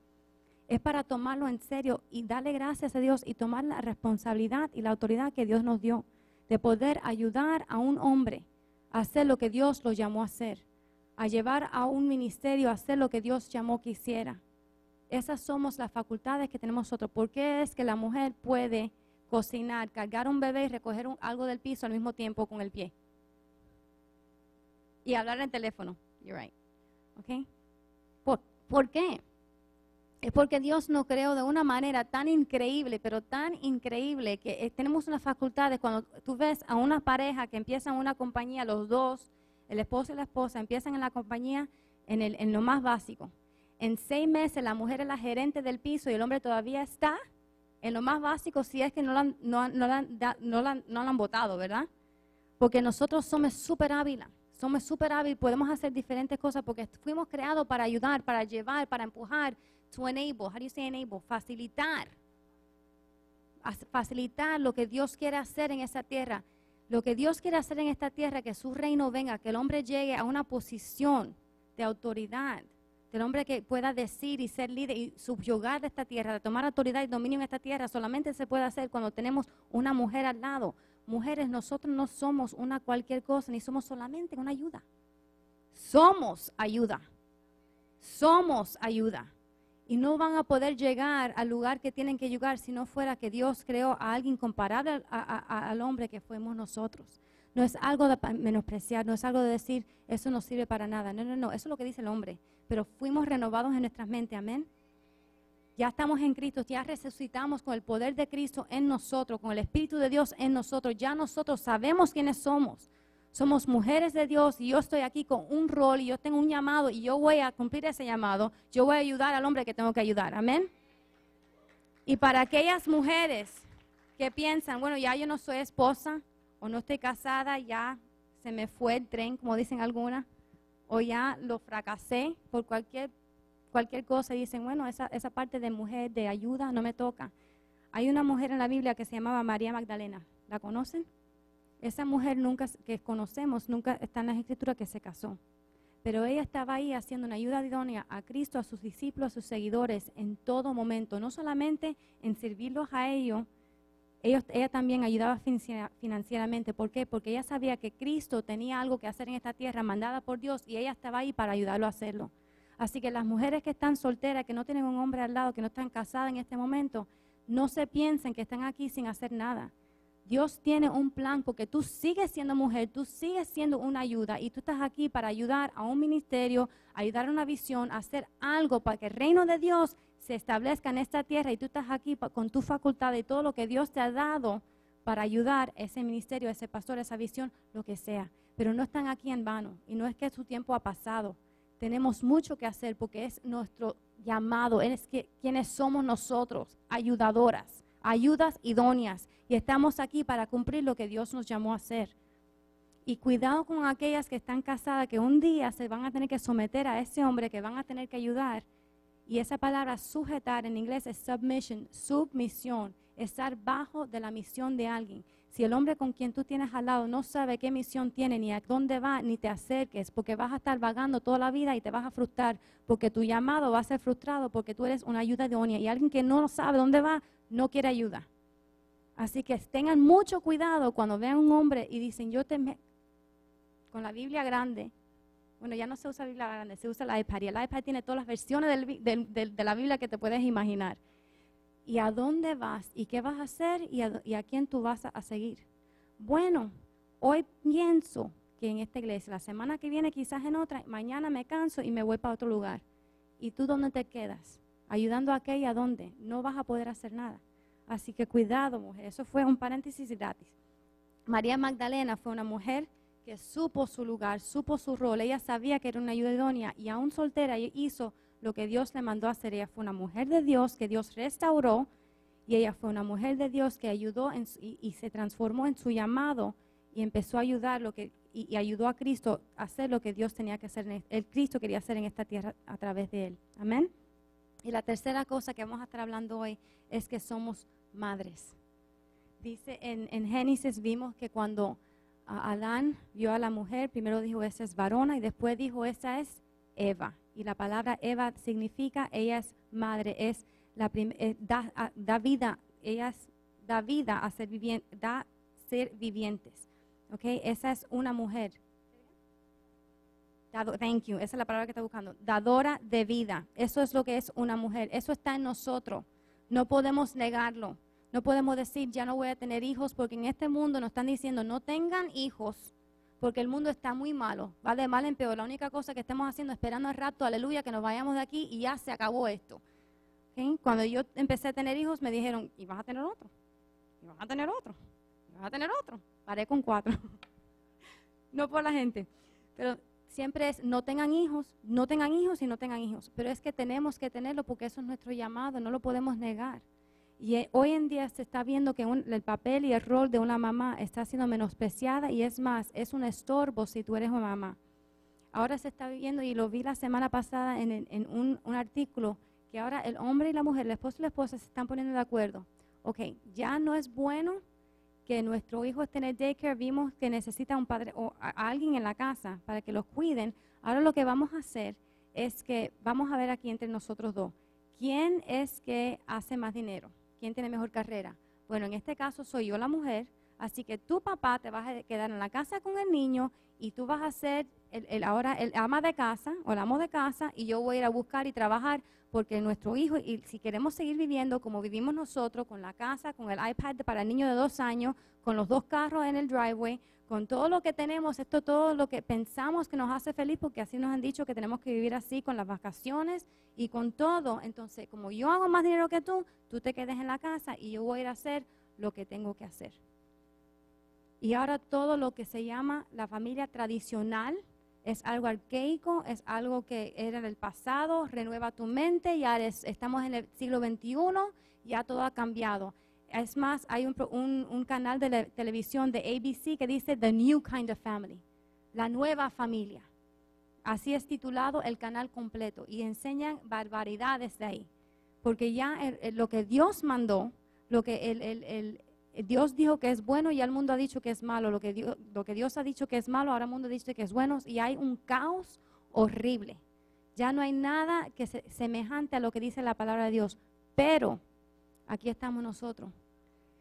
Speaker 2: Es para tomarlo en serio y darle gracias a Dios y tomar la responsabilidad y la autoridad que Dios nos dio de poder ayudar a un hombre hacer lo que Dios lo llamó a hacer, a llevar a un ministerio a hacer lo que Dios llamó que hiciera. Esas somos las facultades que tenemos nosotros. ¿Por qué es que la mujer puede cocinar, cargar un bebé y recoger algo del piso al mismo tiempo con el pie? Y hablar en teléfono. You're right. ¿Ok? ¿Por, ¿Por qué? es porque Dios nos creó de una manera tan increíble, pero tan increíble, que eh, tenemos unas facultades. Cuando tú ves a una pareja que empiezan una compañía, los dos, el esposo y la esposa, empiezan en la compañía en, lo más básico. En seis meses la mujer es la gerente del piso y el hombre todavía está En lo más básico, si es que no la- no la han votado, ¿verdad? Porque nosotros somos súper hábiles. Somos súper hábiles, podemos hacer diferentes cosas porque fuimos creados para ayudar, para llevar, para empujar. To enable. How do you say enable? Facilitar. Facilitar lo que Dios quiere hacer en esta tierra. Lo que Dios quiere hacer en esta tierra, que su reino venga, que el hombre llegue a una posición de autoridad, del hombre que pueda decir y ser líder y subyugar de esta tierra, de tomar autoridad y dominio en esta tierra, solamente se puede hacer cuando tenemos una mujer al lado. Mujeres, nosotros no somos una cualquier cosa, ni somos solamente una ayuda. Somos ayuda. Somos ayuda. Y no van a poder llegar al lugar que tienen que llegar si no fuera que Dios creó a alguien comparable al- a- al hombre que fuimos nosotros. No es algo de menospreciar, no es algo de decir, eso no sirve para nada. No, no, no, eso es lo que dice el hombre. Pero fuimos renovados en nuestras mentes, amén. Ya estamos en Cristo, ya resucitamos con el poder de Cristo en nosotros, con el Espíritu de Dios en nosotros. Ya nosotros sabemos quiénes somos. Somos mujeres de Dios y yo estoy aquí con un rol y yo tengo un llamado y yo voy a cumplir ese llamado. Yo voy a ayudar al hombre que tengo que ayudar. Amén. Y para aquellas mujeres que piensan, bueno, ya yo no soy esposa o no estoy casada, ya se me fue el tren, como dicen algunas, o ya lo fracasé por cualquier, cualquier cosa y dicen, bueno, esa, esa parte de mujer, de ayuda, no me toca. Hay una mujer en la Biblia que se llamaba María Magdalena. ¿La conocen? Esa mujer nunca, que conocemos, nunca está en las escrituras que se casó. Pero ella estaba ahí haciendo una ayuda idónea a Cristo, a sus discípulos, a sus seguidores en todo momento, no solamente en servirlos a ellos, ella también ayudaba financi- financieramente. ¿Por qué? Porque ella sabía que Cristo tenía algo que hacer en esta tierra, mandada por Dios, y ella estaba ahí para ayudarlo a hacerlo. Así que las mujeres que están solteras, que no tienen un hombre al lado, que no están casadas en este momento, no se piensen que están aquí sin hacer nada. Dios tiene un plan porque tú sigues siendo mujer, tú sigues siendo una ayuda y tú estás aquí para ayudar a un ministerio, ayudar a una visión, hacer algo para que el reino de Dios se establezca en esta tierra y tú estás aquí con tu facultad y todo lo que Dios te ha dado para ayudar a ese ministerio, a ese pastor, a esa visión, lo que sea. Pero no están aquí en vano y no es que su tiempo ha pasado. Tenemos mucho que hacer porque es nuestro llamado, es que, quienes somos nosotros, ayudadoras, ayudas idóneas. Y estamos aquí para cumplir lo que Dios nos llamó a hacer. Y cuidado con aquellas que están casadas, que un día se van a tener que someter a ese hombre, que van a tener que ayudar. Y esa palabra sujetar en inglés es submission, submisión, estar bajo de la misión de alguien. Si el hombre con quien tú tienes al lado no sabe qué misión tiene, ni a dónde va, ni te acerques, porque vas a estar vagando toda la vida y te vas a frustrar, porque tu llamado va a ser frustrado, porque tú eres una ayuda idónea. Y alguien que no sabe dónde va, no quiere ayuda. Así que tengan mucho cuidado cuando vean un hombre y dicen, yo te... me-", con la Biblia grande, bueno, ya no se usa Biblia grande, se usa la iPad. Y el iPad tiene todas las versiones de la Biblia que te puedes imaginar. ¿Y a dónde vas? ¿Y qué vas a hacer? ¿Y a, y quién tú vas a, seguir? Bueno, hoy pienso que en esta iglesia, la semana que viene quizás en otra, mañana me canso y me voy para otro lugar. ¿Y tú dónde te quedas? Ayudando a aquella a dónde? No vas a poder hacer nada. Así que cuidado, mujer. Eso fue un paréntesis gratis. María Magdalena fue una mujer que supo su lugar, supo su rol. Ella sabía que era una ayuda idónea y aún soltera hizo lo que Dios le mandó a hacer. Ella fue una mujer de Dios que Dios restauró y ella fue una mujer de Dios que ayudó en su- y, se transformó en su llamado y empezó a ayudar lo que y, ayudó a Cristo a hacer lo que Dios tenía que hacer, en, el Cristo quería hacer en esta tierra a través de él. Amén. Y la tercera cosa que vamos a estar hablando hoy es que somos madres. Dice en, en Génesis vimos que cuando Adán vio a la mujer, primero dijo esa es varona y después dijo esa es Eva. Y la palabra Eva significa ella es madre, es la eh, da, vida, ella da vida a ser, vivien- da ser vivientes. ¿ok? Esa es una mujer. Thank you, esa es la palabra que está buscando. Dadora de vida. Eso es lo que es una mujer. Eso está en nosotros. No podemos negarlo. No podemos decir, ya no voy a tener hijos, porque en este mundo nos están diciendo, no tengan hijos, porque el mundo está muy malo. Va de mal en peor. La única cosa que estamos haciendo es esperando el rapto, aleluya, que nos vayamos de aquí y ya se acabó esto. Cuando yo empecé a tener hijos, me dijeron, y vas a tener otro, y vas a tener otro, y vas a tener otro. Paré con cuatro. no por la gente. Pero siempre es, no tengan hijos, no tengan hijos y no tengan hijos. Pero es que tenemos que tenerlo porque eso es nuestro llamado, no lo podemos negar. Y eh, hoy en día se está viendo que un- el papel y el rol de una mamá está siendo menospreciada y es más, es un estorbo si tú eres una mamá. Ahora se está viendo, y lo vi la semana pasada en, un artículo, que ahora el hombre y la mujer, el esposo y la esposa se están poniendo de acuerdo. Ok, ya no es bueno que nuestro hijo esté en el daycare, vimos que necesita un padre o a- a alguien en la casa para que los cuiden. Ahora lo que vamos a hacer es que vamos a ver aquí entre nosotros dos, ¿quién es que hace más dinero? ¿Quién tiene mejor carrera? Bueno, en este caso soy yo la mujer, así que tu papá te vas a quedar en la casa con el niño y tú vas a ser el, el- ahora el ama de casa o el amo de casa y yo voy a ir a buscar y trabajar porque nuestro hijo, y si queremos seguir viviendo como vivimos nosotros, con la casa, con el iPad para el niño de dos años, con los dos carros en el driveway, con todo lo que tenemos, esto todo lo que pensamos que nos hace feliz, porque así nos han dicho que tenemos que vivir así con las vacaciones y con todo. Entonces, como yo hago más dinero que tú, tú te quedes en la casa y yo voy a ir a hacer lo que tengo que hacer. Y ahora todo lo que se llama la familia tradicional es algo arcaico, es algo que era del pasado, renueva tu mente, ya estamos en el siglo XXI, ya todo ha cambiado. Es más, hay un, un- canal de televisión de ABC que dice The New Kind of Family, la nueva familia. Así es titulado el canal completo y enseñan barbaridades de ahí. Porque ya lo que Dios mandó, lo que el, Dios dijo que es bueno y el mundo ha dicho que es malo. Lo que, Dios, lo que Dios ha dicho que es malo, ahora el mundo dice que es bueno y hay un caos horrible. Ya no hay nada que se- semejante a lo que dice la palabra de Dios. Pero aquí estamos nosotros,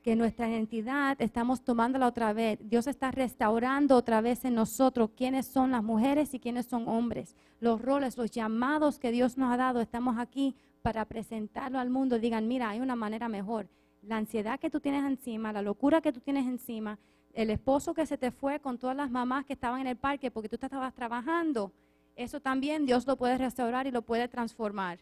Speaker 2: que nuestra identidad estamos tomándola otra vez. Dios está restaurando otra vez en nosotros quiénes son las mujeres y quiénes son hombres. Los roles, los llamados que Dios nos ha dado, estamos aquí para presentarlo al mundo. Digan, mira, hay una manera mejor. La ansiedad que tú tienes encima, la locura que tú tienes encima, el esposo que se te fue con todas las mamás que estaban en el parque porque tú te estabas trabajando, eso también Dios lo puede restaurar y lo puede transformar.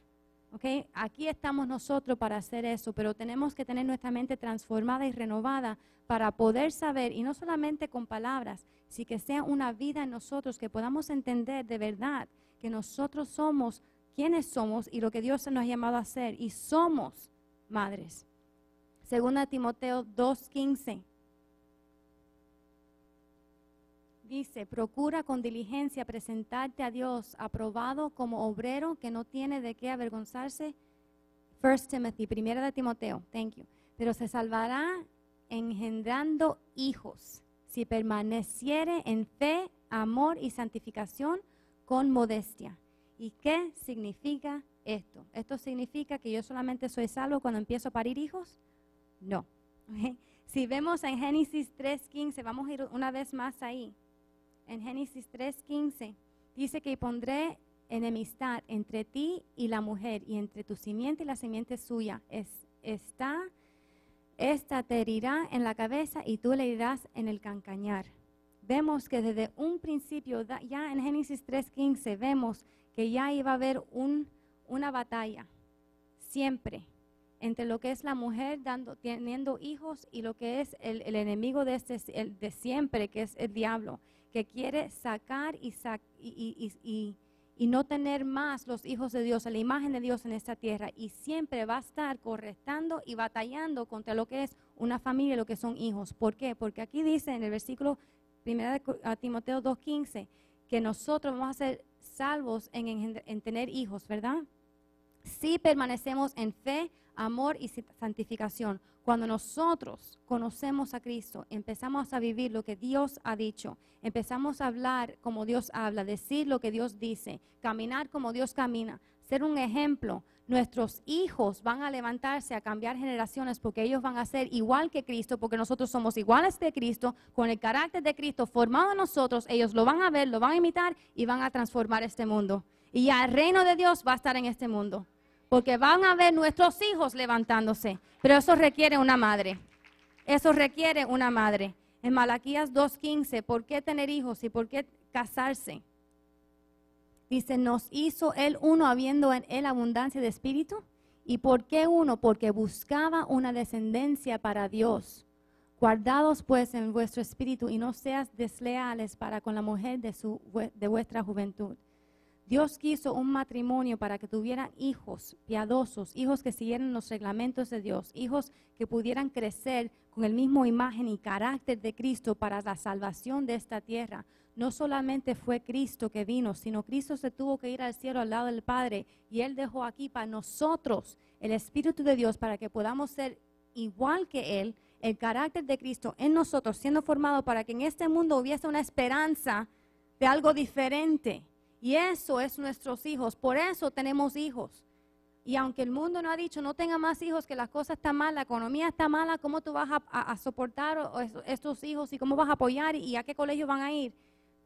Speaker 2: ¿Ok? Aquí estamos nosotros para hacer eso, pero tenemos que tener nuestra mente transformada y renovada para poder saber, y no solamente con palabras, sino que sea una vida en nosotros, que podamos entender de verdad que nosotros somos quienes somos y lo que Dios nos ha llamado a hacer, y somos madres. Segunda Timoteo 2.15. Dice, procura con diligencia presentarte a Dios aprobado como obrero que no tiene de qué avergonzarse. First Timothy, primera de Timoteo, thank you. Pero se salvará engendrando hijos si permaneciere en fe, amor y santificación con modestia. ¿Y qué significa esto? ¿Esto significa que yo solamente soy salvo cuando empiezo a parir hijos? No. ¿ok? Si vemos en Génesis 3.15, vamos a ir una vez más ahí. En Génesis 3.15 dice que pondré enemistad entre ti y la mujer y entre tu simiente y la simiente suya. Es, está, esta te herirá en la cabeza y tú le herirás en el cancañar. Vemos que desde un principio, ya en Génesis 3.15, vemos que ya iba a haber un, una batalla, siempre, entre lo que es la mujer dando, teniendo hijos y lo que es el, el enemigo de, este, el de siempre, que es el diablo, que quiere sacar y, y, y- y- no tener más los hijos de Dios, la imagen de Dios en esta tierra, y siempre va a estar correctando y batallando contra lo que es una familia, lo que son hijos. ¿Por qué? Porque aquí dice en el versículo 1 Timoteo 2.15 que nosotros vamos a ser salvos en, engend- en tener hijos, ¿verdad? Si permanecemos en fe, amor y santificación. Cuando nosotros conocemos a Cristo, empezamos a vivir lo que Dios ha dicho, empezamos a hablar como Dios habla, decir lo que Dios dice, caminar como Dios camina, ser un ejemplo. Nuestros hijos van a levantarse a cambiar generaciones porque ellos van a ser igual que Cristo, porque nosotros somos iguales de Cristo, con el carácter de Cristo formado en nosotros. Ellos lo van a ver, lo van a imitar y van a transformar este mundo. Y ya el reino de Dios va a estar en este mundo porque van a ver nuestros hijos levantándose. Pero eso requiere una madre. Eso requiere una madre. En Malaquías 2.15, ¿por qué tener hijos y por qué casarse? Dice, nos hizo él uno habiendo en él abundancia de espíritu. ¿Y por qué uno? Porque buscaba una descendencia para Dios. Guardados pues en vuestro espíritu y no seas desleales para con la mujer de, su, de vuestra juventud. Dios quiso un matrimonio para que tuvieran hijos piadosos, hijos que siguieran los reglamentos de Dios, hijos que pudieran crecer con el mismo imagen y carácter de Cristo para la salvación de esta tierra. No solamente fue Cristo que vino, sino Cristo se tuvo que ir al cielo al lado del Padre y Él dejó aquí para nosotros el Espíritu de Dios para que podamos ser igual que Él, el carácter de Cristo en nosotros, siendo formado para que en este mundo hubiese una esperanza de algo diferente. Y eso es nuestros hijos. Por eso tenemos hijos. Y aunque el mundo no ha dicho no tenga más hijos, que las cosas están mal, la economía está mala, ¿cómo tú vas a, soportar estos hijos y cómo vas a apoyar y a qué colegio van a ir?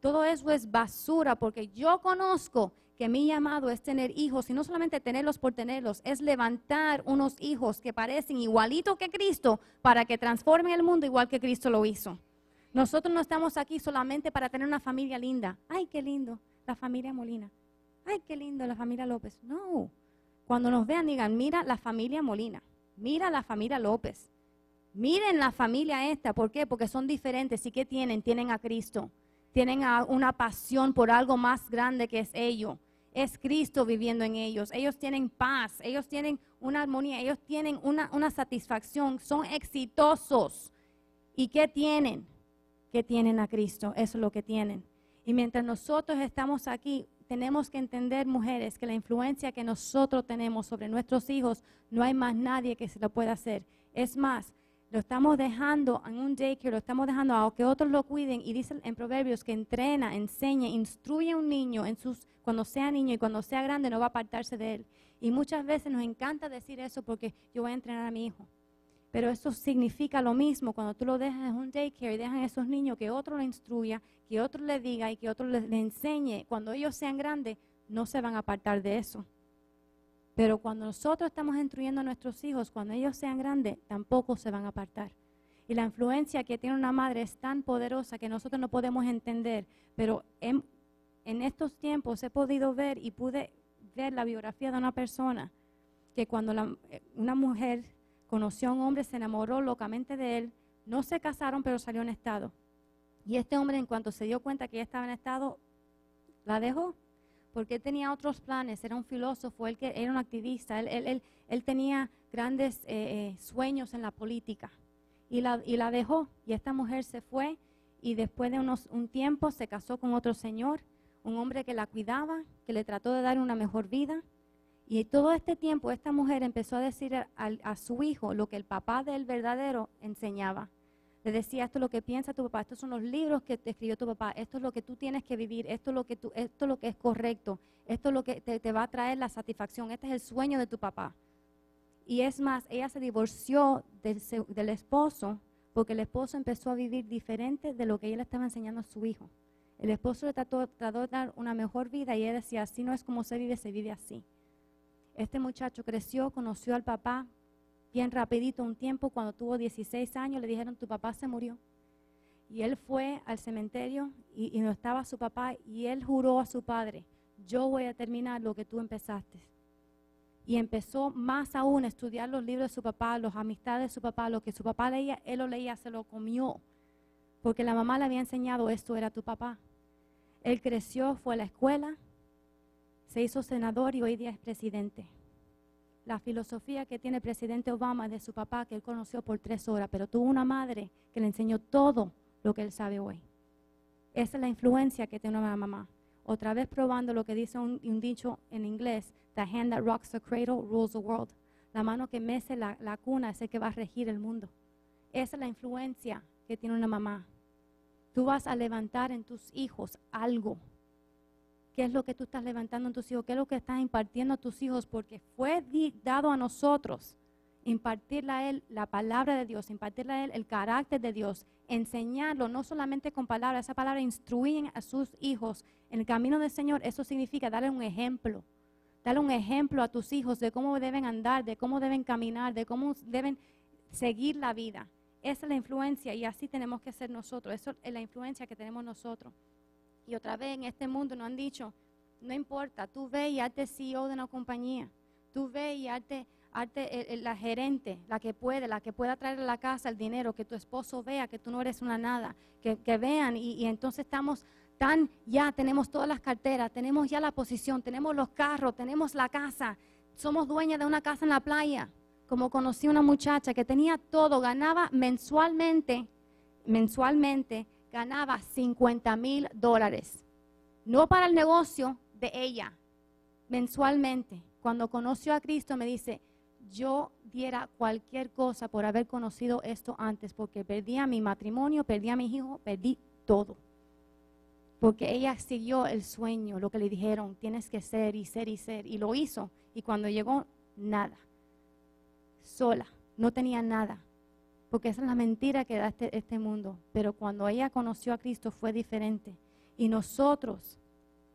Speaker 2: Todo eso es basura porque yo conozco que mi llamado es tener hijos y no solamente tenerlos por tenerlos, es levantar unos hijos que parecen igualitos que Cristo para que transformen el mundo igual que Cristo lo hizo. Nosotros no estamos aquí solamente para tener una familia linda. Ay, qué lindo la familia Molina. Ay, qué lindo la familia López. No. Cuando nos vean, digan, mira la familia Molina, mira la familia López. Miren la familia esta. ¿Por qué? Porque son diferentes. ¿Y qué tienen? Tienen a Cristo. Tienen una pasión por algo más grande que es ello. Es Cristo viviendo en ellos. Ellos tienen paz. Ellos tienen una armonía. Ellos tienen una, una satisfacción. Son exitosos. ¿Y qué tienen? ¿Qué tienen a Cristo? Eso es lo que tienen. Y mientras nosotros estamos aquí, tenemos que entender, mujeres, que la influencia que nosotros tenemos sobre nuestros hijos, no hay más nadie que se lo pueda hacer. Es más, lo estamos dejando en un daycare, lo estamos dejando a que otros lo cuiden. Y dice en Proverbios que entrena, enseña, instruye a un niño en sus, cuando sea niño y cuando sea grande no va a apartarse de él. Y muchas veces nos encanta decir eso porque yo voy a entrenar a mi hijo. Pero eso significa lo mismo cuando tú lo dejas en un daycare y dejan a esos niños que otro le instruya, que otro le diga y que otro le, enseñe. Cuando ellos sean grandes, no se van a apartar de eso. Pero cuando nosotros estamos instruyendo a nuestros hijos, cuando ellos sean grandes, tampoco se van a apartar. Y la influencia que tiene una madre es tan poderosa que nosotros no podemos entender. Pero en, en estos tiempos he podido ver y pude ver la biografía de una persona que cuando eh, una mujer conoció a un hombre, se enamoró locamente de él, no se casaron, pero salió en estado. Y este hombre, en cuanto se dio cuenta que ella estaba en estado, la dejó, porque él tenía otros planes, era un filósofo, él que era un activista, él, él, tenía grandes eh, eh, sueños en la política. Y la, y la dejó, y esta mujer se fue, y después de unos, un tiempo se casó con otro señor, un hombre que la cuidaba, que le trató de dar una mejor vida, y todo este tiempo esta mujer empezó a decir a, su hijo lo que el papá del verdadero enseñaba. Le decía, esto es lo que piensa tu papá, estos son los libros que te escribió tu papá, esto es lo que tú tienes que vivir, esto es lo que, esto es, lo que es correcto, esto es lo que te, va a traer la satisfacción, este es el sueño de tu papá. Y es más, ella se divorció del, del esposo porque el esposo empezó a vivir diferente de lo que ella le estaba enseñando a su hijo. El esposo le trató, trató de dar una mejor vida y ella decía, así no es como se vive, se vive así. Este muchacho creció, conoció al papá bien rapidito, un tiempo cuando tuvo 16 años, le dijeron, tu papá se murió. Y él fue al cementerio y, no estaba su papá y él juró a su padre, yo voy a terminar lo que tú empezaste. Y empezó más aún a estudiar los libros de su papá, las amistades de su papá, lo que su papá leía, él lo leía, se lo comió. Porque la mamá le había enseñado, esto era tu papá. Él creció, fue a la escuela, se hizo senador y hoy día es presidente. La filosofía que tiene el presidente Obama de su papá, que él conoció por tres horas, pero tuvo una madre que le enseñó todo lo que él sabe hoy. Esa es la influencia que tiene una mamá. Otra vez probando lo que dice un, dicho en inglés, the hand that rocks the cradle rules the world. La mano que mece la, la cuna es el que va a regir el mundo. Esa es la influencia que tiene una mamá. Tú vas a levantar en tus hijos algo qué es lo que tú estás levantando en tus hijos, qué es lo que estás impartiendo a tus hijos, porque fue dado a nosotros impartirle a Él la palabra de Dios, impartirle a Él el carácter de Dios, enseñarlo, no solamente con palabras, esa palabra instruir a sus hijos en el camino del Señor, eso significa darle un ejemplo, darle un ejemplo a tus hijos de cómo deben andar, de cómo deben caminar, de cómo deben seguir la vida. Esa es la influencia y así tenemos que ser nosotros, eso es la influencia que tenemos nosotros. Y otra vez en este mundo nos han dicho, no importa, tú ve y hazte CEO de una compañía, tú ve y hazte, la gerente, la que puede, la que pueda traer a la casa el dinero, que tu esposo vea que tú no eres una nada, que, vean y, entonces estamos están ya, tenemos todas las carteras, tenemos ya la posición, tenemos los carros, tenemos la casa, somos dueñas de una casa en la playa. Como conocí una muchacha que tenía todo, ganaba mensualmente, mensualmente, ganaba 50 mil dólares. No para el negocio de ella, mensualmente. Cuando conoció a Cristo me dice, yo diera cualquier cosa por haber conocido esto antes, porque perdía mi matrimonio, perdí a mi hijo, perdí todo. Porque ella siguió el sueño, lo que le dijeron, tienes que ser y ser y ser, y lo hizo. Y cuando llegó, nada. Sola, no tenía nada. Porque esa es la mentira que da este, este mundo. Pero cuando ella conoció a Cristo fue diferente. Y nosotros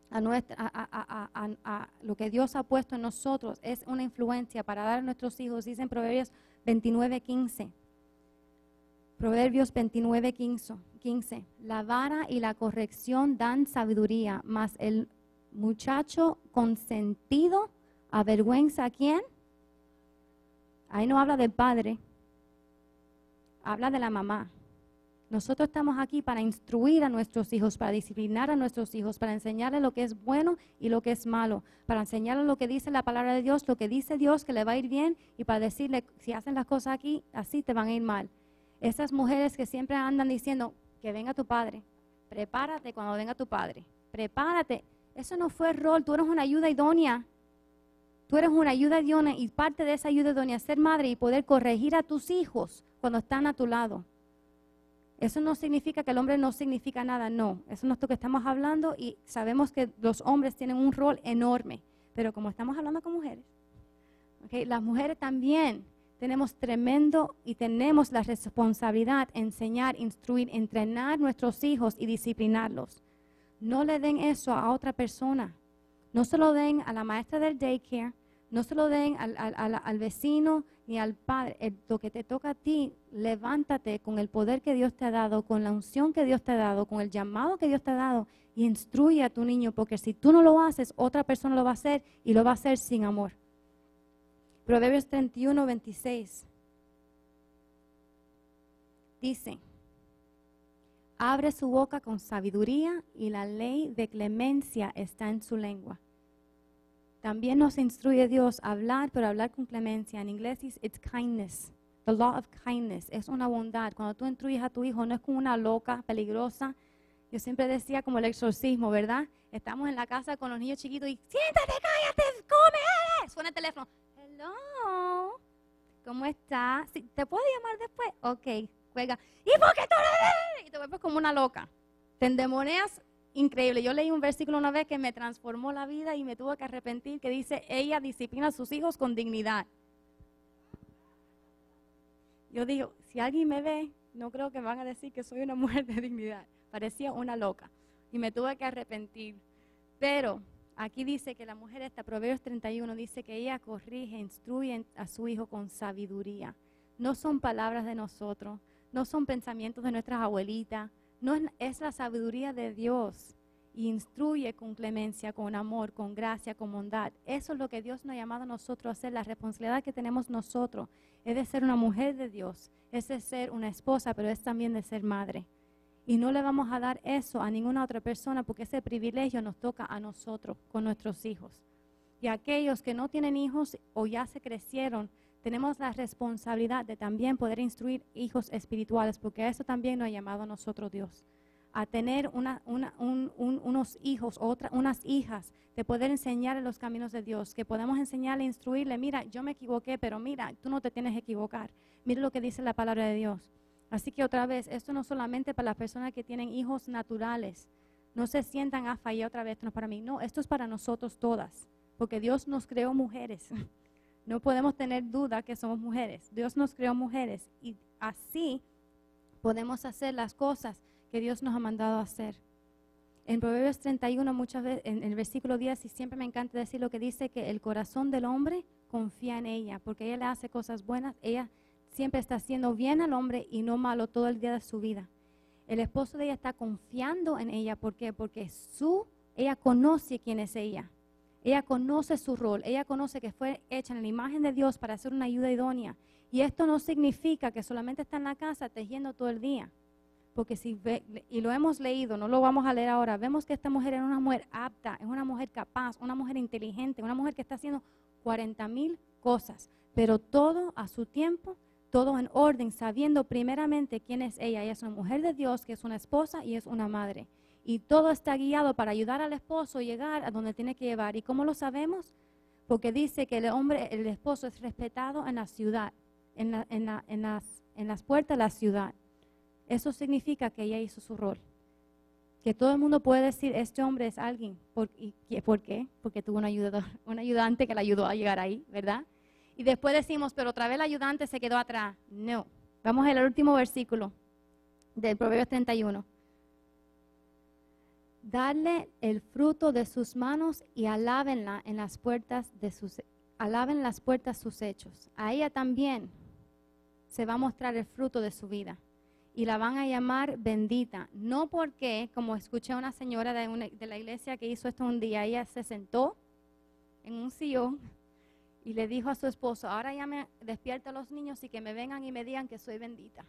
Speaker 2: a, nuestra, a, lo que Dios ha puesto en nosotros es una influencia para dar a nuestros hijos, dice en Proverbios 29, 15. Proverbios 29, 15. La vara y la corrección dan sabiduría, mas el muchacho consentido avergüenza a quién? Ahí no habla del padre, habla de la mamá. Nosotros estamos aquí para instruir a nuestros hijos, para disciplinar a nuestros hijos, para enseñarles lo que es bueno y lo que es malo, para enseñarles lo que dice la palabra de Dios, lo que dice Dios que le va a ir bien y para decirle, si hacen las cosas aquí, así te van a ir mal. Esas mujeres que siempre andan diciendo, que venga tu padre, prepárate cuando venga tu padre, prepárate. Eso no fue rol, tú eres una ayuda idónea. Tú eres una ayuda idónea y parte de esa ayuda idónea es ser madre y poder corregir a tus hijos cuando están a tu lado. Eso no significa que el hombre no significa nada, no. Eso no es lo que estamos hablando y sabemos que los hombres tienen un rol enorme. Pero como estamos hablando con mujeres, las mujeres también tenemos tremendo y tenemos la responsabilidad enseñar, instruir, entrenar nuestros hijos y disciplinarlos. No le den eso a otra persona. No se lo den a la maestra del daycare, no se lo den al vecino ni al Padre. lo que te toca a ti, levántate con el poder que Dios te ha dado, con la unción que Dios te ha dado, con el llamado que Dios te ha dado y instruye a tu niño, porque si tú no lo haces, otra persona lo va a hacer y lo va a hacer sin amor. Proverbios 31, 26 dice, abre su boca con sabiduría y la ley de clemencia está en su lengua. También nos instruye Dios a hablar, pero hablar con clemencia. En inglés es it's kindness. The law of kindness es una bondad. Cuando tú instruyes a tu hijo, no es como una loca, peligrosa. Yo siempre decía como el exorcismo, ¿verdad? Estamos en la casa con los niños chiquitos y siéntate, cállate, come. Suena el teléfono. Hello. ¿Cómo estás? ¿Te puedo llamar después? Ok, juega. ¿Y por qué tú Y te vuelves como una loca. Te endemoneas increíble. Yo leí un versículo una vez que me transformó la vida y me tuve que arrepentir, que dice, ella disciplina a sus hijos con dignidad. Yo digo, si alguien me ve, no creo que van a decir que soy una mujer de dignidad. Parecía una loca. Y me tuve que arrepentir. Pero aquí dice que la mujer esta, Proverbios 31, dice que ella corrige, instruye a su hijo con sabiduría. No son palabras de nosotros, no son pensamientos de nuestras abuelitas, no es, la sabiduría de Dios y instruye con clemencia, con amor, con gracia, con bondad. Eso es lo que Dios nos ha llamado a nosotros a hacer. La responsabilidad que tenemos nosotros es de ser una mujer de Dios, es de ser una esposa, pero es también de ser madre. Y no le vamos a dar eso a ninguna otra persona porque ese privilegio nos toca a nosotros con nuestros hijos. Y aquellos que no tienen hijos o ya se crecieron, tenemos la responsabilidad de también poder instruir hijos espirituales, porque a eso también nos ha llamado a nosotros Dios, a tener unos hijos, otra, unas hijas, de poder enseñarle los caminos de Dios, que podamos enseñarle, instruirle, mira, yo me equivoqué, pero mira, tú no te tienes que equivocar. Mira lo que dice la palabra de Dios. Así que otra vez, esto no solamente para las personas que tienen hijos naturales, no se sientan ah, fallar otra vez, esto no es para mí, no, esto es para nosotros todas, porque Dios nos creó mujeres. No podemos tener duda que somos mujeres. Dios nos creó mujeres y así podemos hacer las cosas que Dios nos ha mandado hacer. En Proverbios 31, muchas veces, en el versículo 10, y siempre me encanta decir lo que dice, que el corazón del hombre confía en ella, porque ella le hace cosas buenas, ella siempre está haciendo bien al hombre y no malo todo el día de su vida. El esposo de ella está confiando en ella, ¿por qué? Porque su, ella conoce quién es ella. Ella conoce su rol, ella conoce que fue hecha en la imagen de Dios para hacer una ayuda idónea. Y esto no significa que solamente está en la casa tejiendo todo el día. Porque si ve, y lo hemos leído, no lo vamos a leer ahora, vemos que esta mujer era una mujer apta, es una mujer capaz, una mujer inteligente, una mujer que está haciendo 40 mil cosas, pero todo a su tiempo, todo en orden, sabiendo primeramente quién es ella. Ella es una mujer de Dios, que es una esposa y es una madre. Y todo está guiado para ayudar al esposo a llegar a donde tiene que llevar. ¿Y cómo lo sabemos? Porque dice que el hombre, el esposo es respetado en la ciudad, en, las, puertas de la ciudad. Eso significa que ella hizo su rol. Que todo el mundo puede decir, este hombre es alguien. ¿Por, y, ¿por qué? Porque tuvo un, un ayudante que le ayudó a llegar ahí, ¿verdad? Y después decimos, pero otra vez el ayudante se quedó atrás. No. Vamos al último versículo del Proverbios 31. Darle el fruto de sus manos y alábenla en las puertas de sus alaben las puertas sus hechos. A ella también se va a mostrar el fruto de su vida y la van a llamar bendita. No porque, como escuché a una señora de, de la iglesia que hizo esto un día, ella se sentó en un sillón y le dijo a su esposo, ahora ya me despierta a los niños y que me vengan y me digan que soy bendita.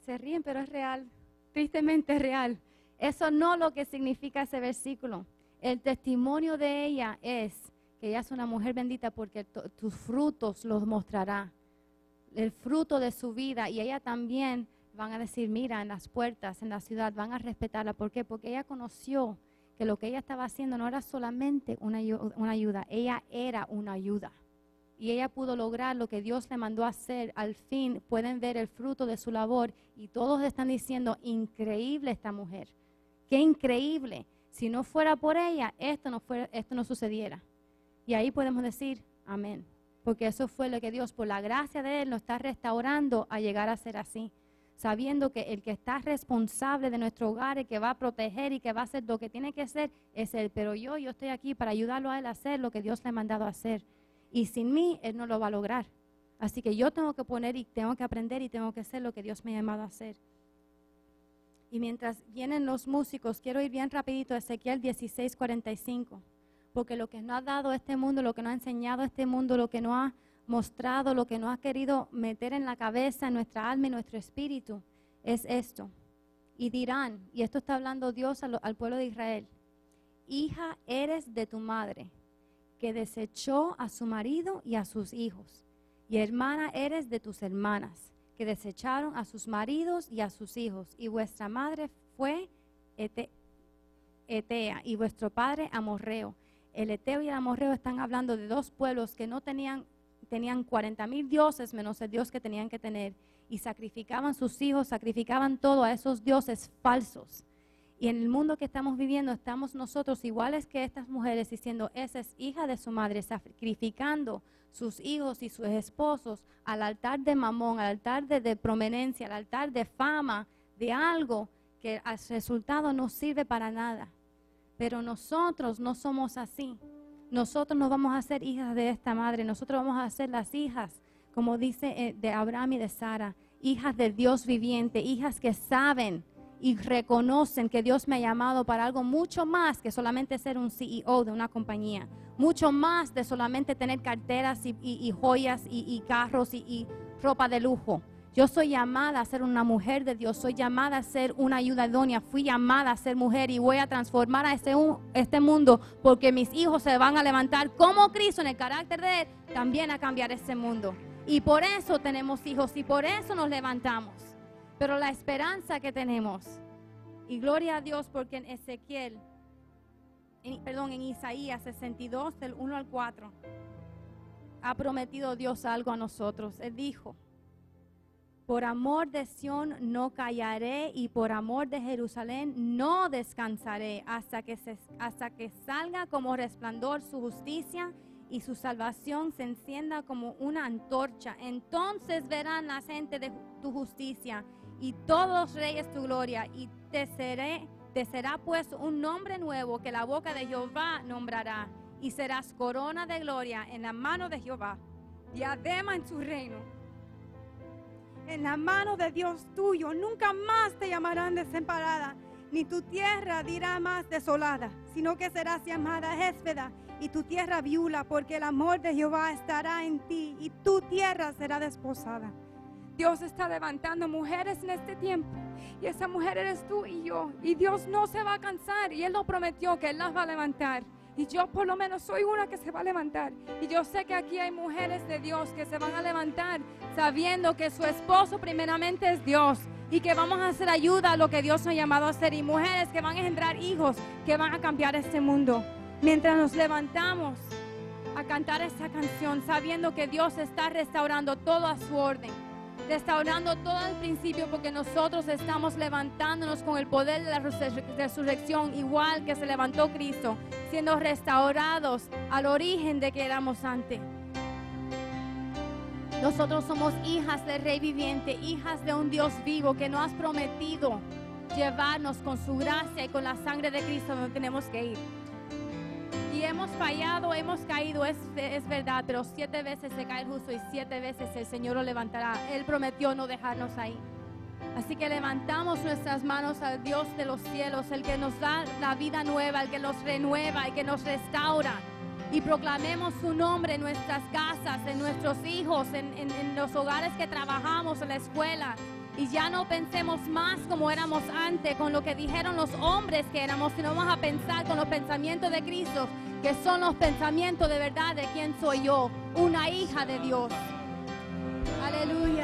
Speaker 2: Se ríen, pero es real, tristemente real. Eso no es lo que significa ese versículo. El testimonio de ella es que ella es una mujer bendita porque tus frutos los mostrará el fruto de su vida y ella también van a decir, mira, en las puertas, en la ciudad, van a respetarla. ¿Por qué? Porque ella conoció que lo que ella estaba haciendo no era solamente una, una ayuda, ella era una ayuda. Y ella pudo lograr lo que Dios le mandó a hacer. Al fin pueden ver el fruto de su labor y todos están diciendo, increíble esta mujer. Qué increíble. Si no fuera por ella, esto no, fuera, esto no sucediera. Y ahí podemos decir, amén porque eso fue lo que Dios, por la gracia de Él, nos está restaurando a llegar a ser así. Sabiendo que el que está responsable de nuestro hogar, y que va a proteger y que va a hacer lo que tiene que hacer, es Él. Pero yo, yo estoy aquí para ayudarlo a Él a hacer lo que Dios le ha mandado a hacer. Y sin mí, Él no lo va a lograr. Así que yo tengo que poner y tengo que aprender y tengo que hacer lo que Dios me ha llamado a hacer. Y mientras vienen los músicos, quiero ir bien rapidito a Ezequiel 16, 45 porque lo que nos ha dado este mundo, lo que nos ha enseñado este mundo, lo que nos ha mostrado, lo que nos ha querido meter en la cabeza, en nuestra alma y nuestro espíritu, es esto. Y dirán, y esto está hablando Dios al pueblo de Israel, hija eres de tu madre, que desechó a su marido y a sus hijos, y hermana eres de tus hermanas, que desecharon a sus maridos y a sus hijos, y vuestra madre fue Etea, y vuestro padre Amorreo el Eteo y el Amorreo están hablando de dos pueblos que no tenían, tenían 40 mil dioses menos el Dios que tenían que tener y sacrificaban sus hijos, sacrificaban todo a esos dioses falsos. Y en el mundo que estamos viviendo estamos nosotros iguales que estas mujeres diciendo, esa es hija de su madre, sacrificando sus hijos y sus esposos al altar de mamón, al altar de, de prominencia, al altar de fama, de algo que al resultado no sirve para nada. Pero nosotros no somos así. Nosotros no vamos a ser hijas de esta madre. Nosotros vamos a ser las hijas, como dice eh, de Abraham y de Sara, hijas de Dios viviente, hijas que saben y reconocen que Dios me ha llamado para algo mucho más que solamente ser un CEO de una compañía, mucho más de solamente tener carteras y, joyas y, carros y ropa de lujo. Yo soy llamada a ser una mujer de Dios, soy llamada a ser una ayuda idónea, fui llamada a ser mujer y voy a transformar a este, este mundo porque mis hijos se van a levantar como Cristo en el carácter de Él, también a cambiar este mundo. Y por eso tenemos hijos y por eso nos levantamos. Pero la esperanza que tenemos, y gloria a Dios porque en Ezequiel, perdón, en Isaías 62, del 1 al 4, ha prometido Dios algo a nosotros. Él dijo, por amor de Sión no callaré y por amor de Jerusalén no descansaré hasta que, hasta que salga como resplandor su justicia y su salvación se encienda como una antorcha. Entonces verán la gente de tu justicia y todos los reyes tu gloria y te, seré, te será pues un nombre nuevo que la boca de Jehová nombrará y serás corona de gloria en la mano de Jehová, diadema en su reino en la mano de Dios tuyo. Nunca más te llamarán desamparada, ni tu tierra dirá más desolada, sino que serás llamada Héspeda y tu tierra viula, porque el amor de Jehová estará en ti y tu tierra será desposada. Dios está levantando mujeres en este tiempo. Y esa mujer eres tú y yo. Y Dios no se va a cansar. Y Él lo prometió que Él las va a levantar. Y yo por lo menos soy una que se va a levantar. Y yo sé que aquí hay mujeres de Dios que se van a levantar sabiendo que su esposo primeramente es Dios. Y que vamos a hacer ayuda a lo que Dios nos ha llamado a hacer. Y mujeres que van a engendrar hijos que van a cambiar este mundo. Mientras nos levantamos a cantar esta canción sabiendo que Dios está restaurando todo a su orden, restaurando todo al principio porque nosotros estamos levantándonos con el poder de la resurrección igual que se levantó Cristo, siendo restaurados al origen de que éramos antes. Nosotros somos hijas del Rey viviente, hijas de un Dios vivo que nos has prometido llevarnos con su gracia y con la sangre de Cristo donde tenemos que ir. Y hemos fallado, hemos caído, es, es verdad, pero siete veces se cae el justo y siete veces el Señor lo levantará. Él prometió no dejarnos ahí. Así que levantamos nuestras manos al Dios de los cielos, el que nos da la vida nueva, el que nos renueva, el que nos restaura. Y proclamemos su nombre en nuestras casas, en nuestros hijos, en, en, en los hogares que trabajamos, en la escuela, y ya no pensemos más como éramos antes, con lo que dijeron los hombres que éramos, sino vamos a pensar con los pensamientos de Cristo, que son los pensamientos de verdad de quién soy yo, una hija de Dios. Aleluya.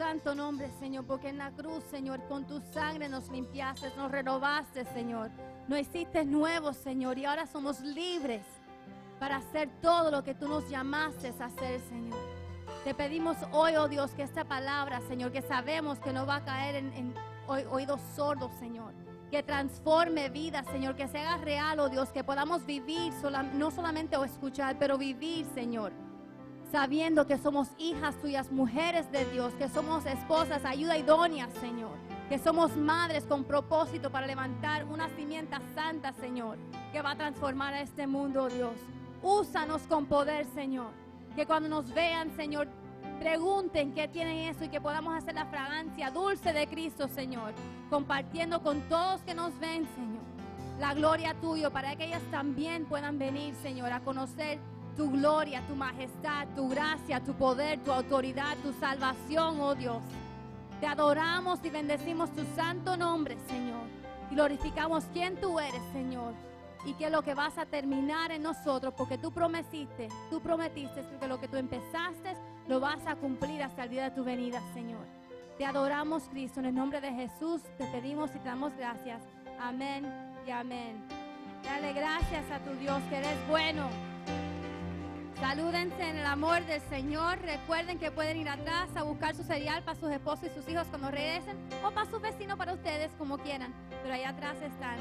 Speaker 2: Santo nombre, Señor, porque en la cruz, Señor, con tu sangre nos limpiaste, nos renovaste, Señor. Nos hiciste nuevos, Señor, y ahora somos libres para hacer todo lo que tú nos llamaste a hacer, Señor. Te pedimos hoy, oh Dios, que esta palabra, Señor, que sabemos que no va a caer en, oídos sordos, Señor. Que transforme vida, Señor, que se haga real, oh Dios, que podamos vivir, no solamente o escuchar, pero vivir, Señor sabiendo que somos hijas tuyas, mujeres de Dios, que somos esposas, ayuda idónea, Señor, que somos madres con propósito para levantar una cimienta santa, Señor, que va a transformar a este mundo, Dios. Úsanos con poder, Señor, que cuando nos vean, Señor, pregunten qué tienen eso y que podamos hacer la fragancia dulce de Cristo, Señor, compartiendo con todos que nos ven, Señor, la gloria tuya para que ellas también puedan venir, Señor, a conocer tu gloria, tu majestad, tu gracia, tu poder, tu autoridad, tu salvación, oh Dios. Te adoramos y bendecimos tu santo nombre, Señor. Y glorificamos quién tú eres, Señor. Y que lo que vas a terminar en nosotros, porque tú prometiste, tú prometiste que lo que tú empezaste lo vas a cumplir hasta el día de tu venida, Señor. Te adoramos, Cristo, en el nombre de Jesús. Te pedimos y te damos gracias. Amén y amén. Dale gracias a tu Dios que eres bueno. Salúdense en el amor del Señor. Recuerden que pueden ir atrás a buscar su cereal para sus esposos y sus hijos cuando regresen o para sus vecinos, para ustedes, como quieran. Pero allá atrás están.